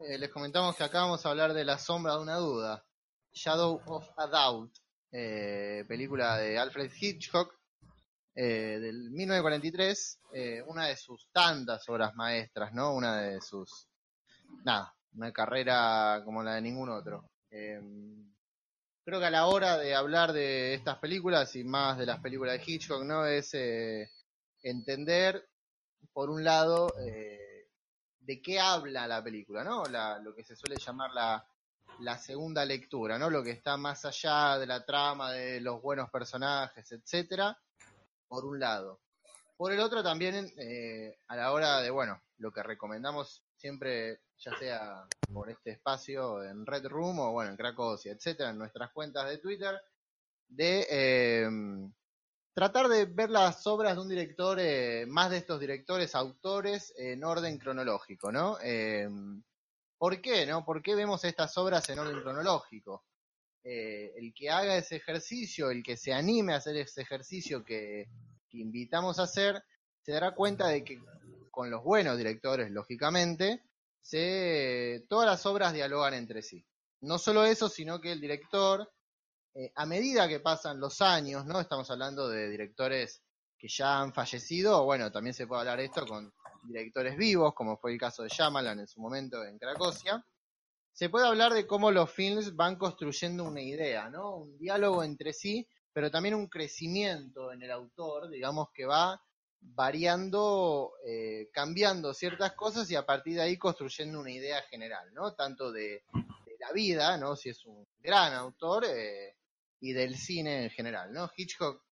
eh, les comentamos que acá vamos a hablar de La sombra de una duda, Shadow of a Doubt, eh, película de Alfred Hitchcock eh, del 1943, eh, una de sus tantas obras maestras, ¿no? Una de sus, nada, una carrera como la de ningún otro. Eh, creo que a la hora de hablar de estas películas y más de las películas de Hitchcock, ¿no? Es entender, por un lado, eh, de qué habla la película, ¿no? La, lo que se suele llamar la, la segunda lectura, ¿no? Lo que está más allá de la trama, de los buenos personajes, etcétera, por un lado. Por el otro también, eh, a la hora de, bueno, lo que recomendamos siempre, ya sea por este espacio en Red Room o, bueno, en Cracosia, etcétera, en nuestras cuentas de Twitter, de eh, tratar de ver las obras de un director, eh, más de estos directores, autores, en orden cronológico, ¿no? Eh, ¿Por qué, no? ¿Por qué vemos estas obras en orden cronológico? Eh, el que haga ese ejercicio, el que se anime a hacer ese ejercicio que, invitamos a hacer, se dará cuenta de que con los buenos directores, lógicamente, todas las obras dialogan entre sí. No solo eso, sino que el director, eh, a medida que pasan los años, ¿no? Estamos hablando de directores que ya han fallecido, bueno, también se puede hablar esto con directores vivos, como fue el caso de Shyamalan en su momento en Cracosia. Se puede hablar de cómo los films van construyendo una idea, ¿no? Un diálogo entre sí, pero también un crecimiento en el autor, digamos, que va variando, eh, cambiando ciertas cosas y a partir de ahí construyendo una idea general, ¿no? Tanto de, de la vida, ¿no? Si es un gran autor, eh, y del cine en general, ¿no? Hitchcock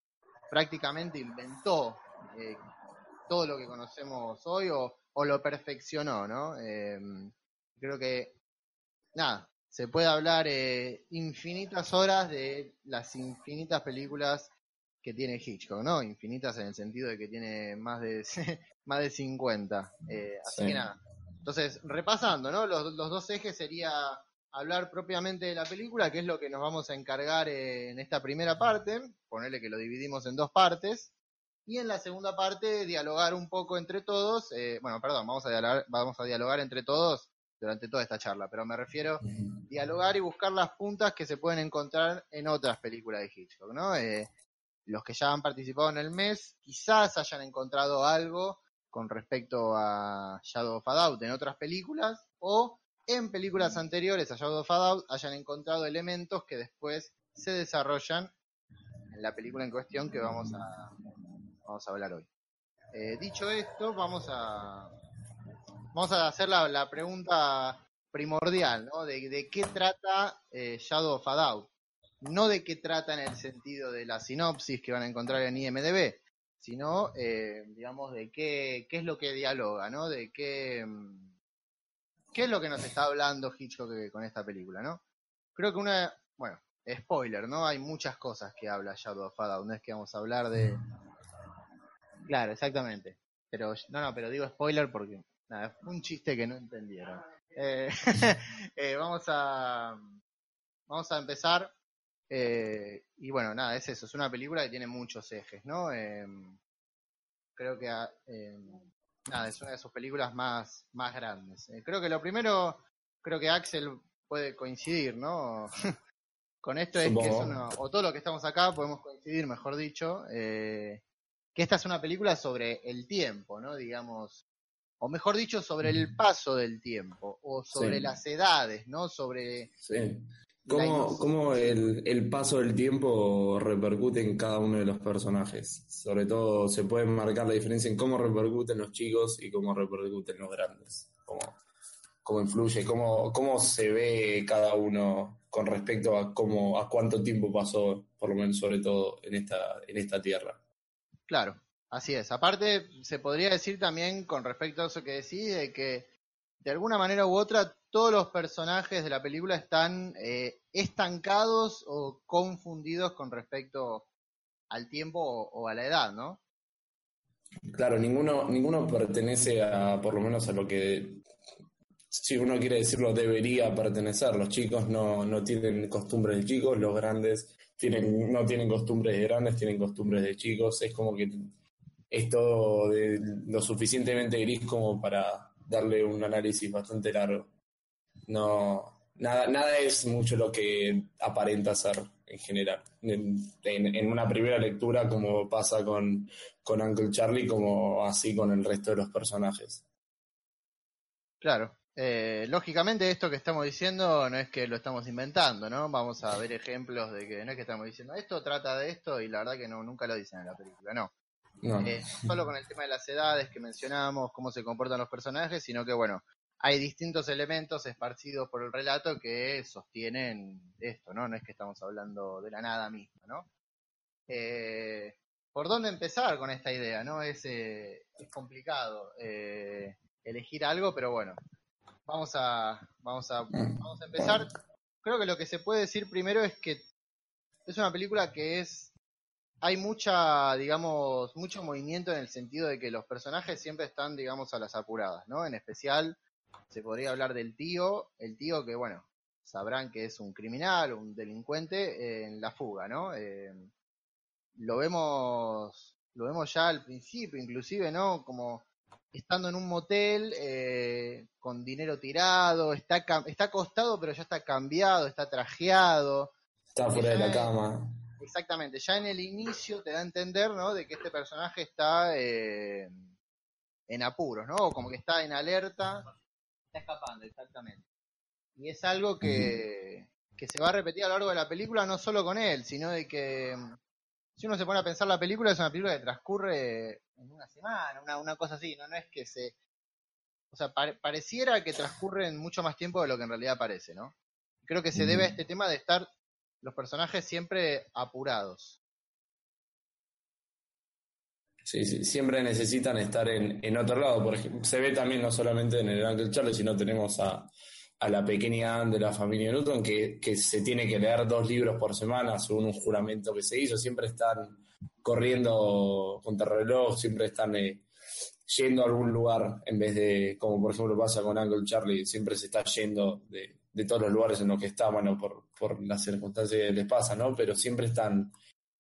prácticamente inventó eh, todo lo que conocemos hoy o, o lo perfeccionó, ¿no? Eh, creo que, nada, se puede hablar eh, infinitas horas de las infinitas películas que tiene Hitchcock, ¿no? Infinitas en el sentido de que tiene más de, más de 50. Eh, así Sí. que nada. Entonces, repasando, ¿no? Los, los dos ejes sería hablar propiamente de la película, que es lo que nos vamos a encargar eh, en esta primera parte, ponerle que lo dividimos en dos partes, y en la segunda parte dialogar un poco entre todos, eh, bueno, perdón, vamos a, dialogar, vamos a dialogar entre todos durante toda esta charla, pero me refiero dialogar y buscar las puntas que se pueden encontrar en otras películas de Hitchcock, ¿no? Eh, los que ya han participado en el mes quizás hayan encontrado algo con respecto a Shadow of a Doubt en otras películas o en películas anteriores a Shadow of a Doubt hayan encontrado elementos que después se desarrollan en la película en cuestión que vamos a, vamos a hablar hoy. Eh, dicho esto, vamos a, vamos a hacer la, la pregunta primordial, ¿no? De, de qué trata eh, Shadow of a Doubt. No de qué trata en el sentido de la sinopsis que van a encontrar en IMDB, sino, eh, digamos, de qué, qué es lo que dialoga, ¿no? De qué, mm, qué es lo que nos está hablando Hitchcock con esta película, ¿no? Creo que una, bueno, spoiler, ¿no? Hay muchas cosas que habla Shadow of a no es que vamos a hablar de... Claro, exactamente. Pero, no, no, pero digo spoiler porque, nada, fue un chiste que no entendieron. Eh, eh, vamos a, vamos a empezar, eh, y bueno, nada, es eso, es una película que tiene muchos ejes, ¿no? Eh, creo que, ah, eh, nada, es una de sus películas más, más grandes. Eh, creo que lo primero, creo que Axel puede coincidir, ¿no? Con esto es que es una, o todo lo que estamos acá podemos coincidir, mejor dicho, eh, que esta es una película sobre el tiempo, ¿no? Digamos, o mejor dicho, sobre el paso del tiempo, o sobre Sí. las edades, ¿no? Sobre Sí. ¿Cómo, cómo el, el paso del tiempo repercute en cada uno de los personajes? Sobre todo se puede marcar la diferencia en cómo repercuten los chicos y cómo repercuten los grandes. Cómo, cómo influye, cómo, cómo se ve cada uno con respecto a cómo, a cuánto tiempo pasó, por lo menos sobre todo en esta, en esta tierra. Claro, así es. Aparte, se podría decir también con respecto a eso que decís, de que de alguna manera u otra todos los personajes de la película están eh, estancados o confundidos con respecto al tiempo o, a la edad, ¿no? Claro, ninguno, ninguno pertenece a, por lo menos a lo que, si uno quiere decirlo, debería pertenecer. Los chicos no, no tienen costumbres de chicos, los grandes tienen, no tienen costumbres de grandes, tienen costumbres de chicos. Es como que es todo de- lo suficientemente gris como para darle un análisis bastante largo. No, nada, nada es mucho lo que aparenta ser en general. En, una primera lectura, como pasa con, con Uncle Charlie, como así con el resto de los personajes. Claro. Eh, lógicamente esto que estamos diciendo no es que lo estamos inventando, ¿no? Vamos a ver ejemplos de que no es que estamos diciendo esto trata de esto y la verdad que no nunca lo dicen en la película, no. Eh, solo con el tema de las edades que mencionamos, cómo se comportan los personajes, sino que bueno, hay distintos elementos esparcidos por el relato que sostienen esto, ¿no? No es que estamos hablando de la nada misma, ¿no? Eh, ¿Por dónde empezar con esta idea, no? Es, es complicado elegir algo, pero bueno, vamos a, vamos a, vamos a empezar. Creo que lo que se puede decir primero es que es una película que es hay mucha, digamos, mucho movimiento en el sentido de que los personajes siempre están, digamos, a las apuradas, ¿no? En especial se podría hablar del tío, el tío que, bueno, sabrán que es un criminal, un delincuente en la fuga, ¿no? Eh, lo vemos, lo vemos ya al principio, inclusive, ¿no? Como estando en un motel eh, con dinero tirado, está, está acostado pero ya está cambiado, está trajeado. Está fuera de la cama. Exactamente, ya en el inicio te da a entender, ¿no? De que este personaje está eh, en apuros, ¿no? Como que está en alerta, está escapando, exactamente. Y es algo que, que se va a repetir a lo largo de la película, no solo con él, sino de que si uno se pone a pensar la película, es una película que transcurre en una semana, una, una cosa así, no, no es que se... O sea, pareciera que transcurre en mucho más tiempo de lo que en realidad parece, ¿no? Creo que se debe a este tema de estar los personajes siempre apurados. Sí, sí, siempre necesitan estar en, en otro lado. Por ejemplo, se ve también no solamente en el Uncle Charlie, sino tenemos a, a la pequeña Anne de la familia Newton que, que, se tiene que leer dos libros por semana según un juramento que se hizo. Siempre están corriendo contra reloj, siempre están eh, yendo a algún lugar en vez de, como por ejemplo pasa con Uncle Charlie, siempre se está yendo de, de todos los lugares en los que está, bueno, por, por las circunstancias que les pasa, ¿no? Pero siempre están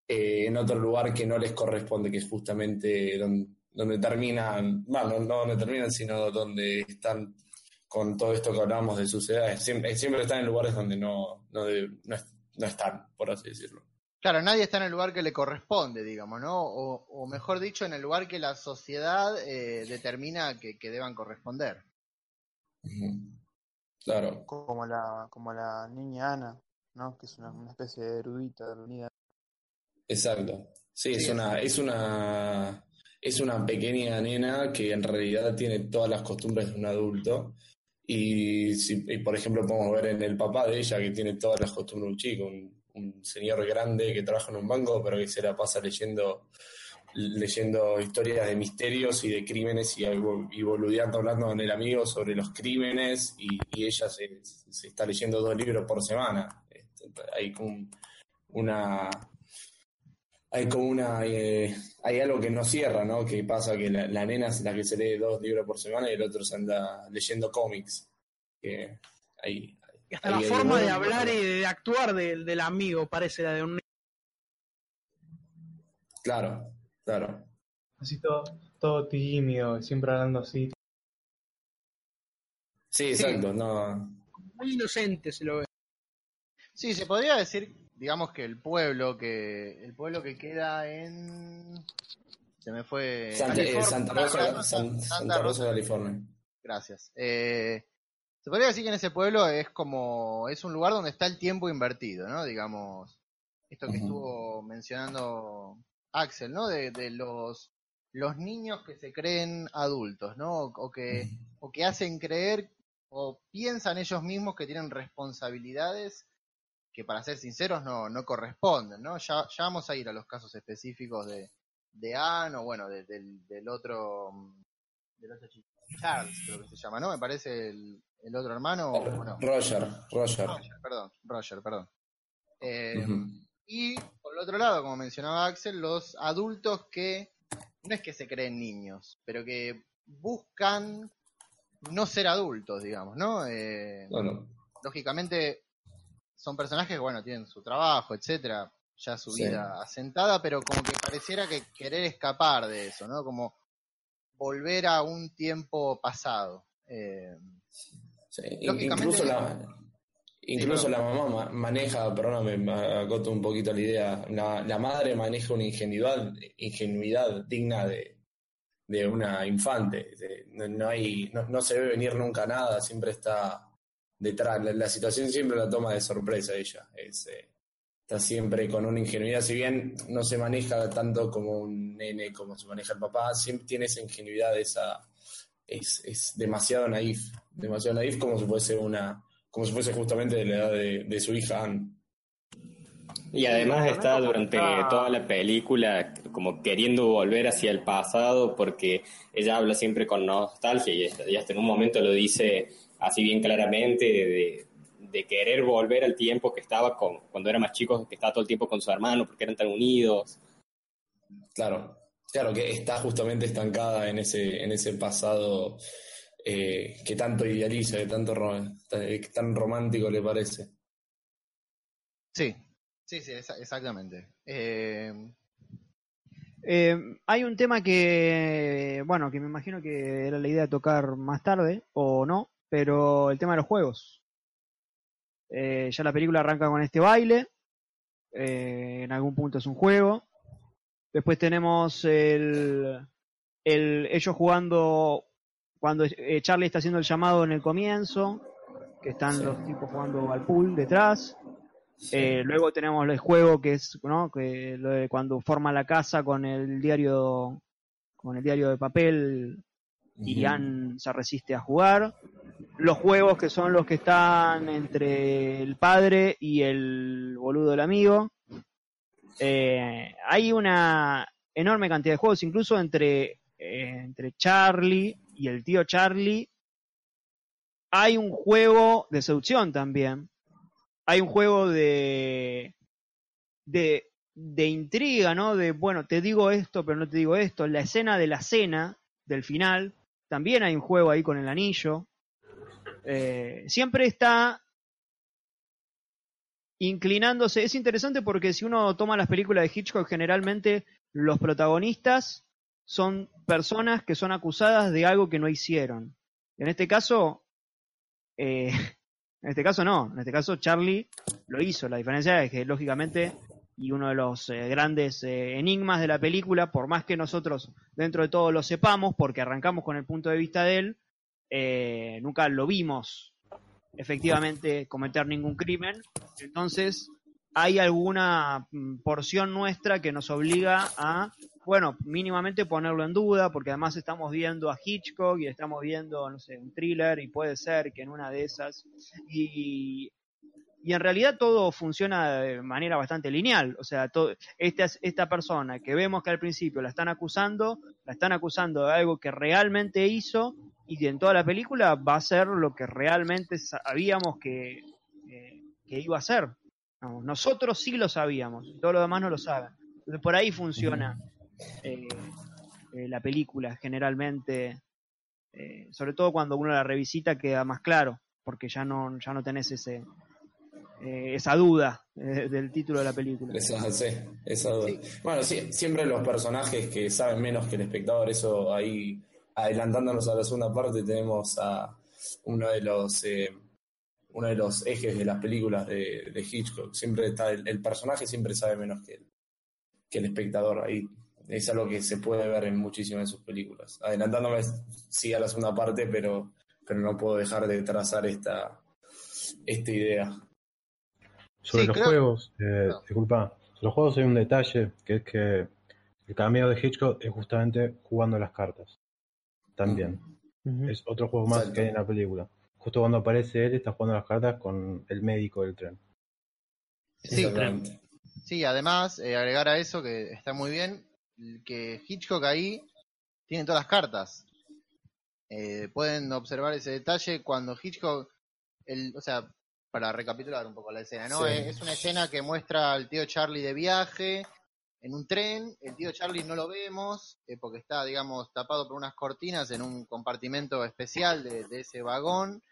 eh, en otro lugar que no les corresponde, que es justamente donde, donde terminan, bueno, no donde terminan, sino donde están con todo esto que hablábamos de suceder, siempre, siempre están en lugares donde no, no, no, están, por así decirlo. Claro, nadie está en el lugar que le corresponde, digamos, ¿no? O, mejor dicho, en el lugar que la sociedad eh, determina que, deban corresponder. Claro. Como la, como la niña Ana, ¿no? Que es una, especie de erudita de la unidad. Exacto. Sí, es una, es una, es una pequeña nena que en realidad tiene todas las costumbres de un adulto y, si, por ejemplo, podemos ver en el papá de ella que tiene todas las costumbres de un chico, un, señor grande que trabaja en un banco, pero que se la pasa leyendo leyendo historias de misterios y de crímenes y, y boludeando, hablando con el amigo sobre los crímenes y, ella se, se, está leyendo dos libros por semana. Este, hay como una, hay como una eh, hay algo que no cierra, ¿no? Que pasa que la, nena es la que se lee dos libros por semana y el otro se anda leyendo cómics. Que hay, y hasta la forma de hablar y de actuar del, del amigo parece la de un Claro, claro. Así todo, todo tímido, siempre hablando así. Sí, exacto, no. Muy inocente se lo ve. Sí, se podría decir digamos que el pueblo que el pueblo que queda en se me fue Santa, eh, Rosa, Santa, Rosa, California. Gracias. Eh, se podría decir que en ese pueblo es como es un lugar donde está el tiempo invertido, ¿no? Digamos esto que estuvo mencionando Axel, ¿no? De, de los los niños que se creen adultos, ¿no? O, que o que hacen creer o piensan ellos mismos que tienen responsabilidades que para ser sinceros no, no corresponden, ¿no? Ya, ya vamos a ir a los casos específicos de, de Anne o bueno, del, del otro mm, del otro chico, Charles creo que se llama, ¿no? Me parece el, el otro hermano. Roger, Roger. perdón, Roger, perdón. Eh, y por el otro lado, como mencionaba Axel, los adultos que no es que se creen niños, pero que buscan no ser adultos, digamos, ¿no? Eh, bueno. Lógicamente, son personajes que, bueno, tienen su trabajo, etcétera, ya su vida asentada, pero como que pareciera que querer escapar de eso, ¿no? Como volver a un tiempo pasado. Eh, Sí, in- Lógicamente- incluso la, incluso Sí, la mamá ma- maneja, perdóname, me acoto un poquito la idea, la, la madre maneja una ingenuidad, ingenuidad digna de, de una infante. De- no, no hay, no, no se ve venir nunca nada, siempre está detrás. La, la situación siempre la toma de sorpresa ella. Es, eh, está siempre con una ingenuidad, si bien no se maneja tanto como un nene como se maneja el papá, siempre tiene esa ingenuidad, esa es, es demasiado naif, demasiado naif como si fuese una, como si fuese justamente de la edad de, de su hija Anne. Y además está durante toda la película como queriendo volver hacia el pasado porque ella habla siempre con nostalgia y hasta en un momento lo dice así bien claramente de, de querer volver al tiempo que estaba con, cuando era más chico, que estaba todo el tiempo con su hermano porque eran tan unidos. Claro, claro que está justamente estancada en ese, en ese pasado eh, que tanto idealiza, que tanto que tan romántico le parece. Sí, sí, sí, exa- exactamente. Eh, Eh, hay un tema que, bueno, que me imagino que era la idea de tocar más tarde, o no, pero el tema de los juegos. Eh, ya la película arranca con este baile, eh, en algún punto es un juego. Después tenemos el, el ellos jugando cuando eh, Charlie está haciendo el llamado en el comienzo, que están Sí. los tipos jugando al pool detrás. Eh, luego tenemos el juego que es, ¿no? Que lo de cuando forma la casa con el diario, con el diario de papel Ann se resiste a jugar. Los juegos que son los que están entre el padre y el boludo del amigo. Eh, hay una enorme cantidad de juegos, incluso entre, eh, entre Charlie y el tío Charlie. Hay un juego de seducción también. Hay un juego de, de, de intriga, ¿no? De, bueno, te digo esto, pero no te digo esto. La escena de la cena, del final, también hay un juego ahí con el anillo. Eh, siempre está inclinándose. Es interesante porque si uno toma las películas de Hitchcock, generalmente los protagonistas son personas que son acusadas de algo que no hicieron. En este caso, eh, en este caso no, en este caso Charlie lo hizo. La diferencia es que, lógicamente, y uno de los eh, grandes eh, enigmas de la película, por más que nosotros dentro de todo lo sepamos, porque arrancamos con el punto de vista de él, eh, nunca lo vimos efectivamente cometer ningún crimen. Entonces, hay alguna mm, porción nuestra que nos obliga a, bueno, mínimamente ponerlo en duda, porque además estamos viendo a Hitchcock y estamos viendo, no sé, un thriller y puede ser que en una de esas. Y en realidad todo funciona de manera bastante lineal. O sea, todo, esta, esta persona que vemos que al principio la están acusando, la están acusando de algo que realmente hizo y que en toda la película va a ser lo que realmente sabíamos que, eh, que iba a ser. Nosotros sí lo sabíamos, todos los demás no lo saben. Entonces, por ahí funciona eh, eh, la película generalmente, eh, sobre todo cuando uno la revisita queda más claro, porque ya no, ya no tenés ese, eh, esa duda eh, del título de la película. Esa, sí, esa duda. Sí. Bueno, sí, siempre los personajes que saben menos que el espectador, eso ahí, adelantándonos a la segunda parte, tenemos a uno de los eh, uno de los ejes de las películas de, de Hitchcock. Siempre está el, el personaje siempre sabe menos que el, que el espectador. Ahí es algo que se puede ver en muchísimas de sus películas. Adelantándome sí a la segunda parte, pero, pero no puedo dejar de trazar esta, esta idea. Sobre Sí, los creo- juegos, eh, No. disculpa, sobre los juegos hay un detalle que es que el cameo de Hitchcock es justamente jugando las cartas. También. Es otro juego más que hay en la película. Justo cuando aparece él, está jugando las cartas con el médico del tren. Sí, además, eh, agregar a eso que está muy bien, que Hitchcock ahí tiene todas las cartas. Eh, pueden observar ese detalle cuando Hitchcock, el, o sea, para recapitular un poco la escena, ¿no? Sí. Es una escena que muestra al tío Charlie de viaje en un tren, el tío Charlie no lo vemos eh, porque está, digamos, tapado por unas cortinas en un compartimento especial de, de ese vagón.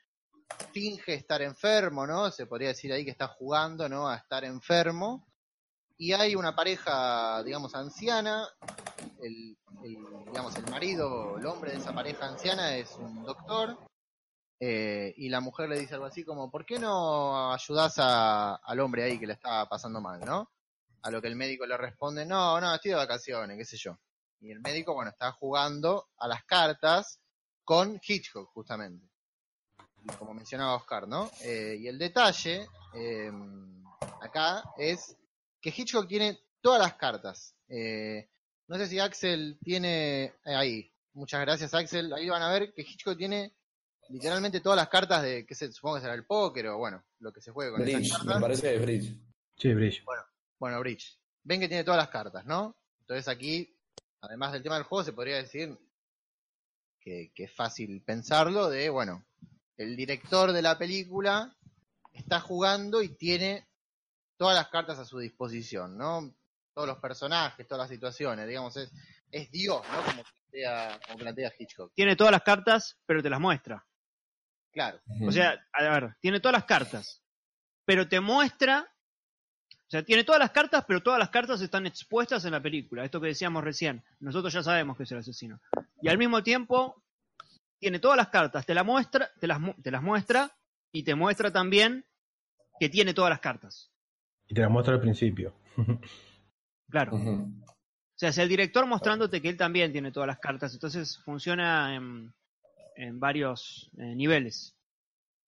Finge estar enfermo, ¿no? Se podría decir ahí que está jugando, ¿no? A estar enfermo y hay una pareja, digamos, anciana, el, el, digamos, el marido, el hombre de esa pareja anciana es un doctor, eh, y la mujer le dice algo así como, ¿por qué no ayudás a- al hombre ahí que le está pasando mal, no? A lo que el médico le responde, no, no, estoy de vacaciones, qué sé yo. Y el médico, bueno, está jugando a las cartas con Hitchcock, justamente. Como mencionaba Oscar, ¿no? Eh, y el detalle eh, acá es que Hitchcock tiene todas las cartas. Eh, no sé si Axel tiene eh, ahí. Muchas gracias, Axel. Ahí van a ver que Hitchcock tiene literalmente todas las cartas de, que se, supongo que será el póker o bueno, lo que se juegue con esas Bridge, cartas. me parece de Bridge. Sí, Bridge. Bueno, Bridge. Ven que tiene todas las cartas, ¿no? Entonces aquí, además del tema del juego, se podría decir que, que es fácil pensarlo de, bueno, el director de la película está jugando y tiene todas las cartas a su disposición, ¿no? Todos los personajes, todas las situaciones, digamos, es, es Dios, ¿no? Como plantea, como plantea Hitchcock. Tiene todas las cartas, pero te las muestra. Claro, O sea, a ver, tiene todas las cartas, pero te muestra. O sea, tiene todas las cartas, pero todas las cartas están expuestas en la película. Esto que decíamos recién. Nosotros ya sabemos que es el asesino. Y al mismo tiempo, tiene todas las cartas, te, la muestra, te, las, te las muestra y te muestra también que tiene todas las cartas. Y te la muestro al principio. Claro. O sea, es el director mostrándote que él también tiene todas las cartas. Entonces funciona en, en varios eh, niveles.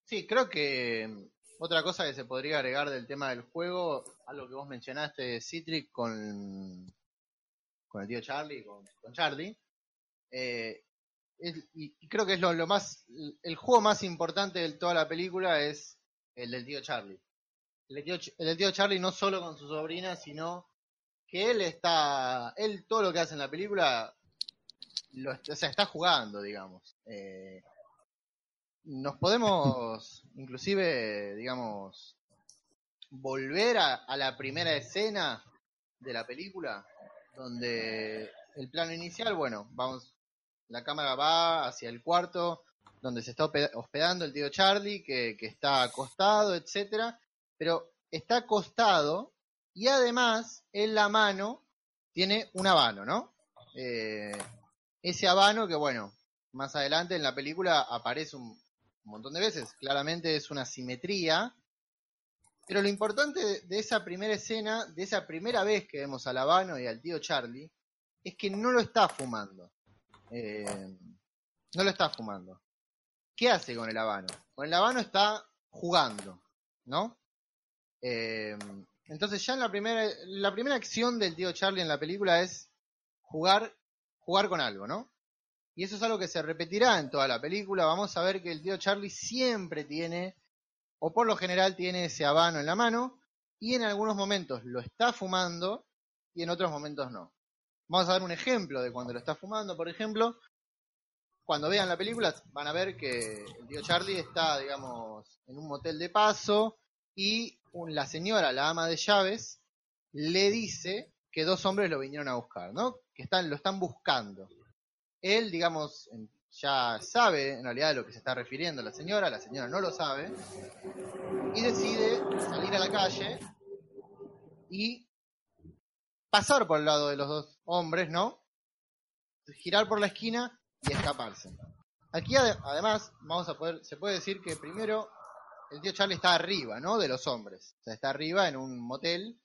Sí, creo que mm, otra cosa que se podría agregar del tema del juego, algo que vos mencionaste, Citric, con, con el tío Charlie, con, con Charlie, eh, y, creo que es lo, lo más, el juego más importante de toda la película es el del tío Charlie. El tío, el del tío Charlie no solo con su sobrina, sino que él está, él todo lo que hace en la película, lo, o sea, está jugando, digamos. Eh, nos podemos, inclusive, digamos, volver a, a la primera escena de la película, donde el plano inicial, bueno, vamos, la cámara va hacia el cuarto donde se está hospe- hospedando el tío Charlie, que, que está acostado, etcétera, pero está acostado y además en la mano tiene un habano, ¿no? Eh, ese habano que, bueno, más adelante en la película aparece un, montón de veces. Claramente es una simetría. Pero lo importante de, de esa primera escena, de esa primera vez que vemos al Habano y al tío Charlie, es que no lo está fumando. Eh, no lo está fumando. ¿Qué hace con el Habano? Con el Habano está jugando, ¿no? Eh, entonces ya en la primera, la primera acción del tío Charlie en la película es jugar, jugar con algo, ¿no? Y eso es algo que se repetirá en toda la película. Vamos a ver que el tío Charlie siempre tiene, o por lo general tiene ese habano en la mano, y en algunos momentos lo está fumando y en otros momentos no. Vamos a dar un ejemplo de cuando lo está fumando, por ejemplo. Cuando vean la película van a ver que el tío Charlie está, digamos, en un motel de paso y la señora, la ama de llaves, le dice que dos hombres lo vinieron a buscar, ¿no? Que están, lo están buscando él, digamos, ya sabe en realidad de lo que se está refiriendo la señora, la señora no lo sabe, y decide salir a la calle y pasar por el lado de los dos hombres, ¿no? Girar por la esquina y escaparse. Aquí ade- además vamos a poder, se puede decir que primero el tío Charlie está arriba, ¿no? De los hombres. O sea, está arriba en un motel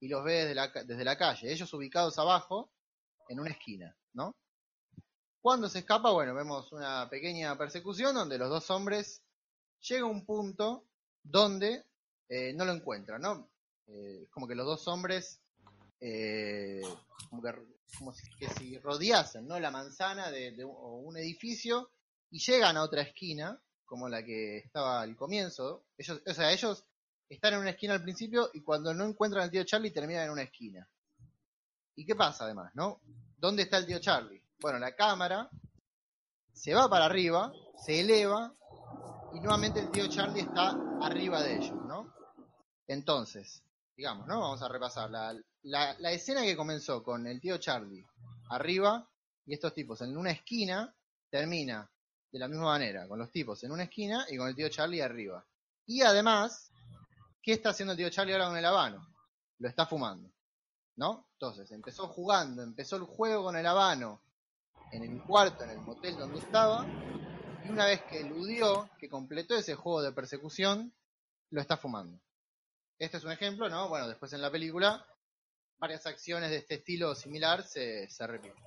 y los ve desde la, desde la calle. Ellos ubicados abajo en una esquina, ¿no? Cuando se escapa, bueno, vemos una pequeña persecución donde los dos hombres llega a un punto donde eh, no lo encuentran, ¿no? Eh, como que los dos hombres eh, como, que, como si, que si rodeasen, ¿no? La manzana de, un edificio y llegan a otra esquina, como la que estaba al comienzo. Ellos, o sea, ellos están en una esquina al principio y cuando no encuentran al tío Charlie terminan en una esquina. ¿Y qué pasa además, no? ¿Dónde está el tío Charlie? Bueno, la cámara se va para arriba, se eleva y nuevamente el tío Charlie está arriba de ellos, ¿no? Entonces, digamos, ¿no? Vamos a repasar. La, la, la escena que comenzó con el tío Charlie arriba y estos tipos en una esquina termina de la misma manera, con los tipos en una esquina y con el tío Charlie arriba. Y además, ¿qué está haciendo el tío Charlie ahora con el habano? Lo está fumando, ¿no? Entonces, empezó jugando, empezó el juego con el habano en el cuarto, en el motel donde estaba, Y una vez que eludió, que completó ese juego de persecución, lo está fumando. Este es un ejemplo, ¿no? Bueno, después en la película, varias acciones de este estilo similar se, se repiten.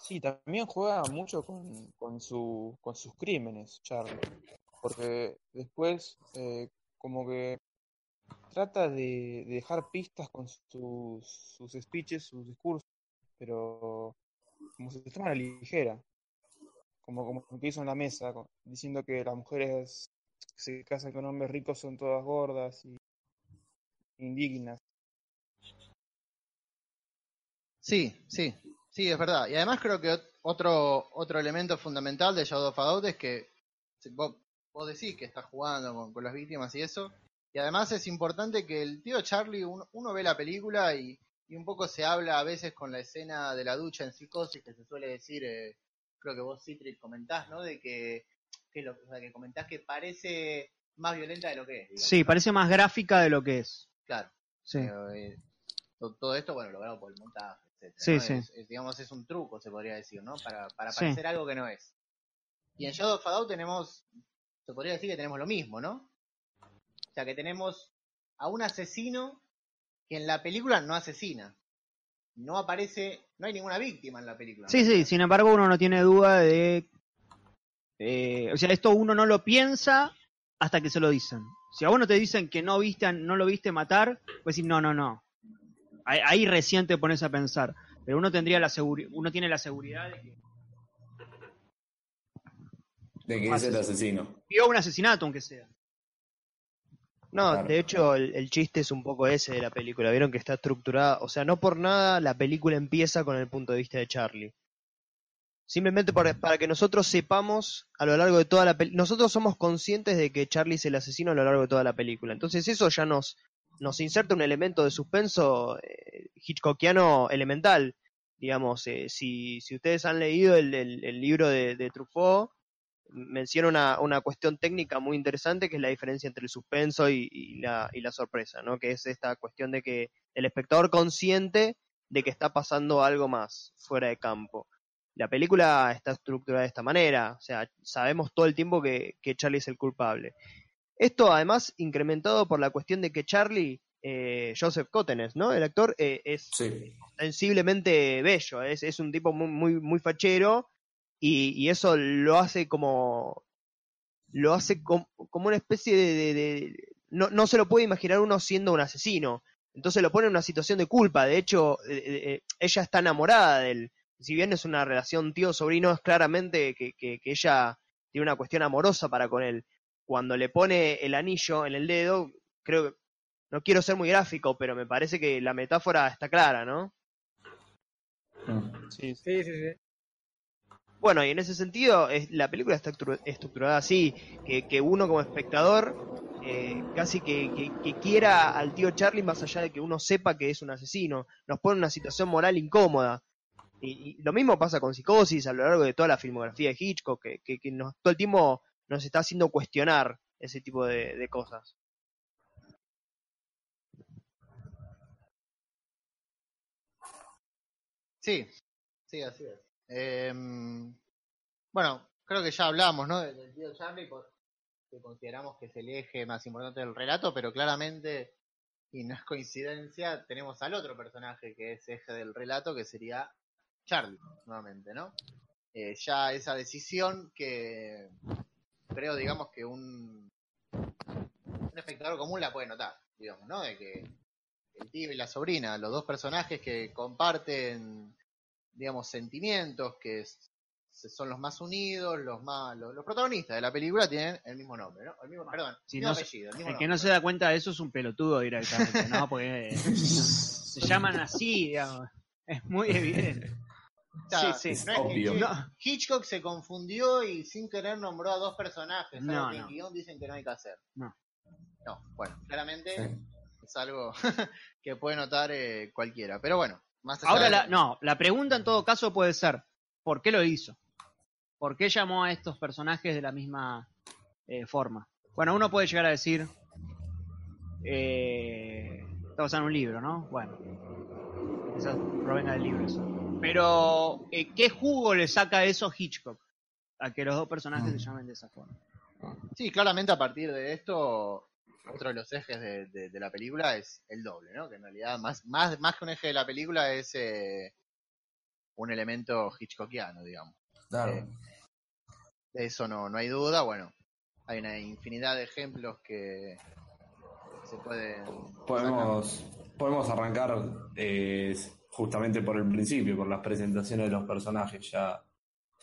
Sí, también juega mucho con, con, su, con sus crímenes, Charlie. Porque después, eh, como que trata de, de dejar pistas con sus, sus speeches, sus discursos, pero como se toma a la ligera. Como, como que hizo en la mesa, diciendo que las mujeres que se casan con hombres ricos son todas gordas y indignas. Sí, sí, sí, es verdad. Y además creo que ot- otro, otro elemento fundamental de Shadow of a es que vos, vos decís que estás jugando con las víctimas y eso. Y además es importante que el tío Charlie, uno, uno ve la película y, y un poco se habla a veces con la escena de la ducha en psicosis, que se suele decir, eh, creo que vos Citrit comentás, ¿no? De que, que, lo, o sea, que comentás que parece más violenta de lo que es. digamos, Sí, parece más gráfica de lo que es. Claro. Sí. Eh, to- todo esto, bueno, logrado por el montaje, etcétera, Sí, ¿no? sí. Es, es, digamos, es un truco, se podría decir, ¿no? Para, para Sí. parecer algo que no es. Y en Shadow of a Doubt tenemos, se podría decir que tenemos lo mismo, ¿no? O sea, que tenemos a un asesino que en la película no asesina. No aparece, no hay ninguna víctima en la película. Sí, sí, sin embargo uno no tiene duda de... eh, o sea, esto uno no lo piensa hasta que se lo dicen. Si a vos no te dicen que no viste, a- no lo viste matar, pues decir, no, no, no. Ahí, ahí recién te pones a pensar. Pero uno tendría la seguri- uno tiene la seguridad de que De que es el asesino. vio un asesinato, aunque sea. No, Claro. de hecho el, el chiste es un poco ese de la película. Vieron que está estructurada, o sea, no por nada la película empieza con el punto de vista de Charlie. Simplemente para, para que nosotros sepamos a lo largo de toda la película, nosotros somos conscientes de que Charlie es el asesino a lo largo de toda la película. Entonces eso ya nos, nos inserta un elemento de suspenso eh, hitchcockiano elemental. Digamos, eh, si, si ustedes han leído el, el- el libro de, de Truffaut, menciona una, una cuestión técnica muy interesante que es la diferencia entre el suspenso y, y la, y la sorpresa, ¿no? Que es esta cuestión de que el espectador consciente de que está pasando algo más fuera de campo. La película está estructurada de esta manera, o sea, sabemos todo el tiempo que, que Charlie es el culpable. Esto además incrementado por la cuestión de que Charlie, eh, Joseph Cotenes, ¿no? El actor eh, es Sí. sensiblemente bello, es, es un tipo muy, muy, muy fachero y, y eso lo hace como lo hace com- como una especie de, de- de- no, no se lo puede imaginar uno siendo un asesino. Entonces lo pone en una situación de culpa. De hecho eh, eh, ella está enamorada de él. Si bien es una relación tío sobrino es claramente que, que, que ella tiene una cuestión amorosa para con él. Cuando le pone el anillo en el dedo creo que no quiero ser muy gráfico pero me parece que la metáfora está clara no Mm. Sí, Sí, sí, sí. Bueno, y en ese sentido, la película está estru- estructurada así, que, que uno como espectador eh, casi que, que- quiera al tío Charlie más allá de que uno sepa que es un asesino, nos pone una situación moral incómoda. Y, lo mismo pasa con Psicosis a lo largo de toda la filmografía de Hitchcock, que, que- que nos, todo el tiempo nos está haciendo cuestionar ese tipo de, de cosas. Sí, sí, así es. Em, bueno, creo que ya hablamos, ¿no? Del tío Charlie, que consideramos que es el eje más importante del relato, pero claramente, y no es coincidencia, tenemos al otro personaje que es eje del relato, que sería Charlie, nuevamente, ¿no? Eh, ya esa decisión que creo, digamos, que un, un espectador común la puede notar, digamos, ¿no? De que el tío y la sobrina, los dos personajes que comparten, digamos, sentimientos, que es- son los más unidos, los más, los, los protagonistas de la película tienen el mismo nombre, ¿no? El mismo, perdón, Si el no mismo se- apellido, el mismo El que no se da cuenta de eso es un pelotudo directamente, ¿no? Porque eh, se llaman así, digamos. Es muy evidente. O sea, sí, sí. no es que Obvio. No. Hitchcock se confundió y sin querer nombró a dos personajes, algo No, que no. en guion dicen que no hay que hacer. No. No, bueno, claramente Sí. es algo que puede notar eh, cualquiera. Pero bueno, más Ahora, la, no, la pregunta en todo caso puede ser, ¿por qué lo hizo? ¿Por qué llamó a estos personajes de la misma eh, forma? Bueno, uno puede llegar a decir, eh, está basado en un libro, ¿no? Bueno, quizás provenga del libro eso. Pero, eh, ¿qué jugo le saca eso Hitchcock? a que los dos personajes Mm. se llamen de esa forma. Sí, claramente a partir de esto, otro de los ejes de, de- de la película es el doble, ¿no? Que en realidad más, más, más que un eje de la película es eh, un elemento hitchcockiano, digamos. Claro. Eh, De eso no, no hay duda. Bueno, hay una infinidad de ejemplos que se pueden sacar. Podemos, podemos arrancar eh, justamente por el principio, por las presentaciones de los personajes. Ya,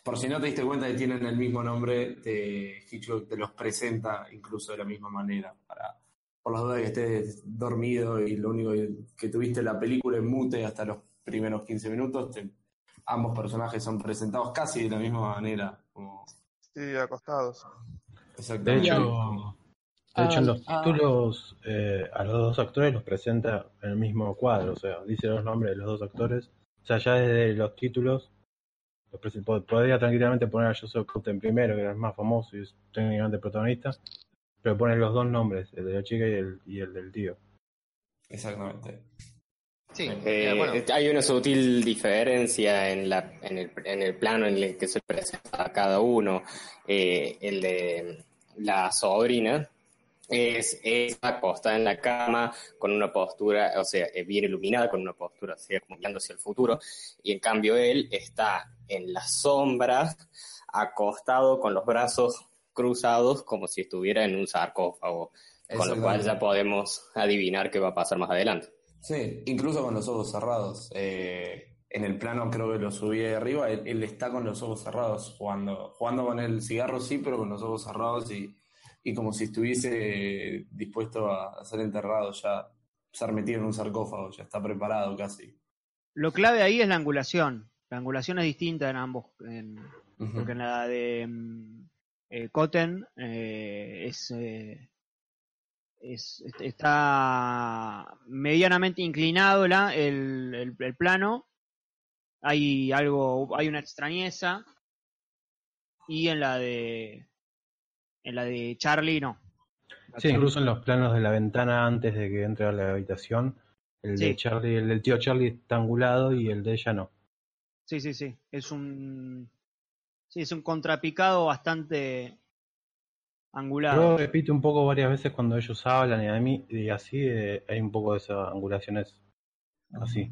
por si no te diste cuenta que tienen el mismo nombre, te, Hitchcock te los presenta incluso de la misma manera. Para, por las dudas de que estés dormido y lo único que, tuviste la película en mute hasta los primeros 15 minutos, te- ambos personajes son presentados casi de la misma manera. Como, Sí, acostados. De exactamente. hecho, de hecho en los Ah, ah. títulos eh, a los dos actores los presenta en el mismo cuadro, o sea, dice los nombres de los dos actores. O sea, ya desde los títulos podría tranquilamente poner a Joseph Cotten primero, que era el más famoso y es técnicamente protagonista, pero pone los dos nombres, el de la chica y el, y el del tío. Exactamente. Sí, Eh, eh, bueno, Hay una sutil diferencia en, la, en, el, en el plano en el que se presenta a cada uno. Eh, el de la sobrina es, es acostada en la cama con una postura, o sea, eh, bien iluminada, con una postura así, como mirando hacia el futuro, y en cambio él está en la sombra, acostado con los brazos cruzados, como si estuviera en un sarcófago, con lo cual ya podemos adivinar qué va a pasar más adelante. Sí, incluso con los ojos cerrados. Eh, en el plano creo que lo subí de arriba, él, él está con los ojos cerrados, jugando, jugando con el cigarro sí, pero con los ojos cerrados y, y como si estuviese dispuesto a, a ser enterrado, ya ser metido en un sarcófago, ya está preparado casi. Lo clave ahí es la angulación. La angulación es distinta en ambos. en- porque en la de mm, eh, Cotten eh, es, eh, es- est- está medianamente inclinado la, el, el- el plano. Hay algo, hay una extrañeza. Y en la de en la de Charlie no. La Sí, Charlie- incluso en los planos de la ventana antes de que entre a la habitación, el Sí. de Charlie, el del tío Charlie está angulado y el de ella no. Sí, sí, sí. Es un sí, es un contrapicado bastante angulado. Luego repite un poco varias veces cuando ellos hablan y, a mí, y así eh, hay un poco de esa angulación es así.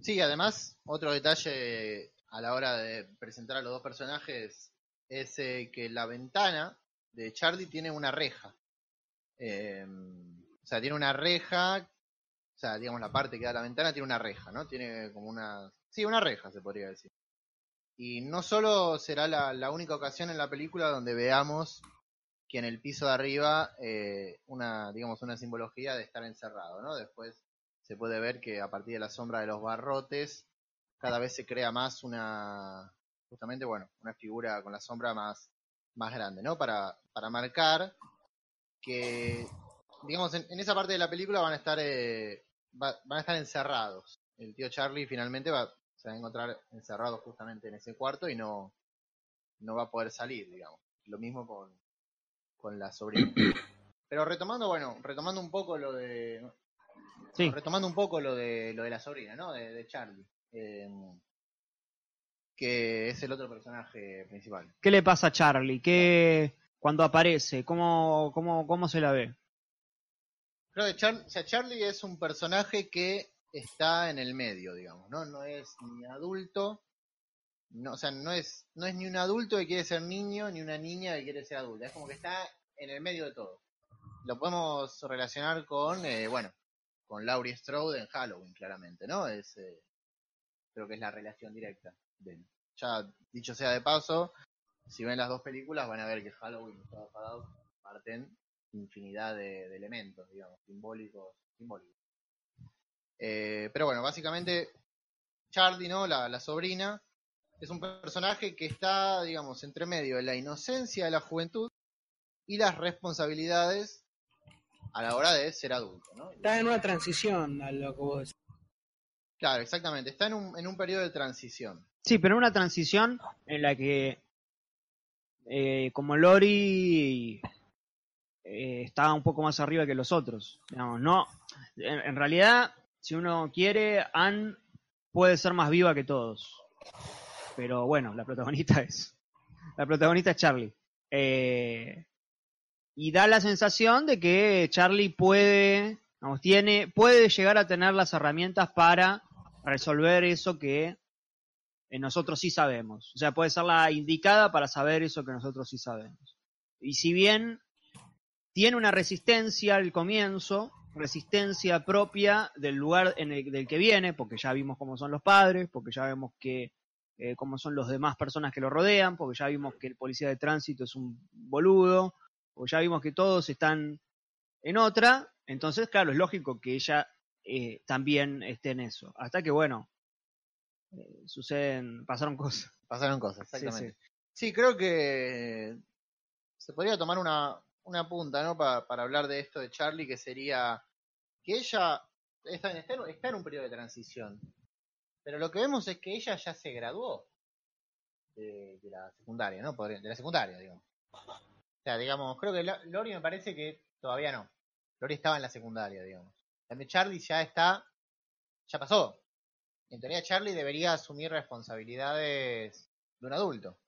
Sí, además, otro detalle a la hora de presentar a los dos personajes es eh, que la ventana de Charlie tiene una reja. Eh, o sea, tiene una reja, o sea, digamos, la parte que da la ventana tiene una reja, ¿no? Tiene como una... Sí, una reja, se podría decir. Y no solo será la, la única ocasión en la película donde veamos que en el piso de arriba eh, una, digamos, una simbología de estar encerrado, ¿no? Después se puede ver que a partir de la sombra de los barrotes cada vez se crea más una justamente bueno una figura con la sombra más más grande no para para marcar que digamos en, en esa parte de la película van a estar eh, va- van a estar encerrados el tío Charlie finalmente va se va a encontrar encerrado justamente en ese cuarto y no no va a poder salir digamos lo mismo con con la sobrina pero retomando bueno retomando un poco lo de Sí. retomando un poco lo de lo de la sobrina, ¿no? De, de Charlie. eh, que es el otro personaje principal. ¿Qué le pasa a Charlie? ¿Qué cuando aparece? ¿Cómo, cómo, cómo se la ve? Creo que Char- o sea, Charlie es un personaje que está en el medio, digamos, ¿no? No es ni adulto, no, o sea, no es, no es ni un adulto que quiere ser niño, ni una niña que quiere ser adulta. Es como que está en el medio de todo. Lo podemos relacionar con, eh, bueno, con Laurie Strode en Halloween, claramente, ¿no? Es, eh, creo que es la relación directa Ya, dicho sea de paso, si ven las dos películas van a ver que Halloween y Shadow Doubt parten infinidad de, de elementos, digamos, simbólicos, simbólicos. Eh, pero bueno, básicamente Charlie, ¿no? La, la sobrina, es un personaje que está, digamos, entre medio de la inocencia de la juventud y las responsabilidades a la hora de ser adulto, ¿no? Está en una transición a lo que vos decís. Claro, exactamente. Está en un, en un periodo de transición. Sí, pero una transición en la que, eh, como Lori eh, está un poco más arriba que los otros. Digamos, no, en, realidad, si uno quiere, Anne puede ser más viva que todos. pero bueno, la protagonista es. La protagonista es Charlie. Eh, y da la sensación de que Charlie puede, tiene, puede llegar a tener las herramientas para resolver eso que nosotros sí sabemos. O sea, puede ser la indicada para saber eso que nosotros sí sabemos. Y si bien tiene una resistencia al comienzo, resistencia propia del lugar en el, del que viene, porque ya vimos cómo son los padres, porque ya vemos que eh, cómo son los demás personas que lo rodean, porque ya vimos que el policía de tránsito es un boludo, porque ya vimos que todos están en otra, entonces claro, es lógico que ella eh, también esté en eso. Hasta que bueno, eh, suceden, pasaron cosas. Pasaron cosas, Sí, exactamente. Sí, creo que se podría tomar una, una punta, ¿no? Pa- para hablar de esto de Charlie, que sería que ella está en, está en- un periodo de transición. Pero lo que vemos es que ella ya se graduó de, de la secundaria, ¿no? De la secundaria, digamos. O sea, digamos, creo que Lo- Lori me parece que todavía no. Lori estaba en la secundaria, digamos. Cambio, Charlie ya está, ya pasó. En teoría, Charlie debería asumir responsabilidades de un adulto.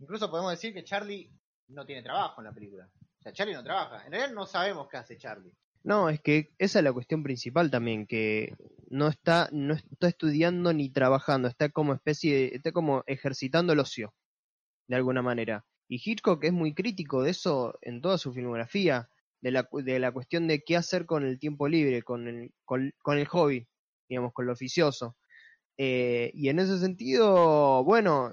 Incluso podemos decir que Charlie no tiene trabajo en la película. O sea, Charlie no trabaja. En realidad no sabemos qué hace Charlie. No, es que esa es la cuestión principal también, que no está, no está estudiando ni trabajando, está como especie, de- está como ejercitando el ocio, de alguna manera. Y Hitchcock es muy crítico de eso en toda su filmografía, de la, de la cuestión de qué hacer con el tiempo libre, con el, con el hobby, digamos, con lo oficioso. Eh, y en ese sentido, bueno,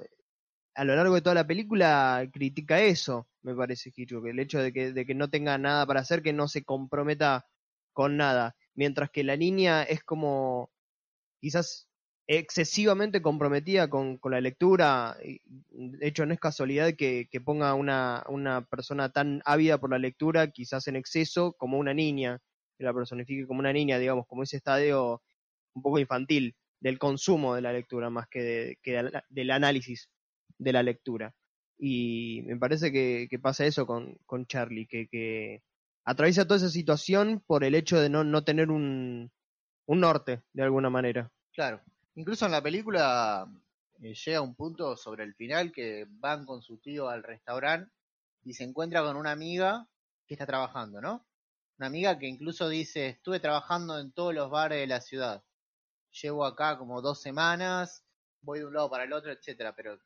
a lo largo de toda la película critica eso, me parece Hitchcock, el hecho de que, de que no tenga nada para hacer, que no se comprometa con nada, mientras que la niña es como quizás excesivamente comprometida con, con la lectura, de hecho no es casualidad que, que ponga una, una persona tan ávida por la lectura, quizás en exceso, como una niña, que la personifique como una niña, digamos, como ese estadio un poco infantil del consumo de la lectura más que, de- que del- análisis de la lectura. Y me parece que, que pasa eso con, con Charlie, que, que atraviesa toda esa situación por el hecho de no, no tener un, un norte, de alguna manera. Claro. Incluso en la película eh, llega un punto sobre el final que van con su tío al restaurante y se encuentra con una amiga que está trabajando, ¿no? Una amiga que incluso dice, estuve trabajando en todos los bares de la ciudad. Llevo acá como dos semanas, voy de un lado para el otro, etcétera, pero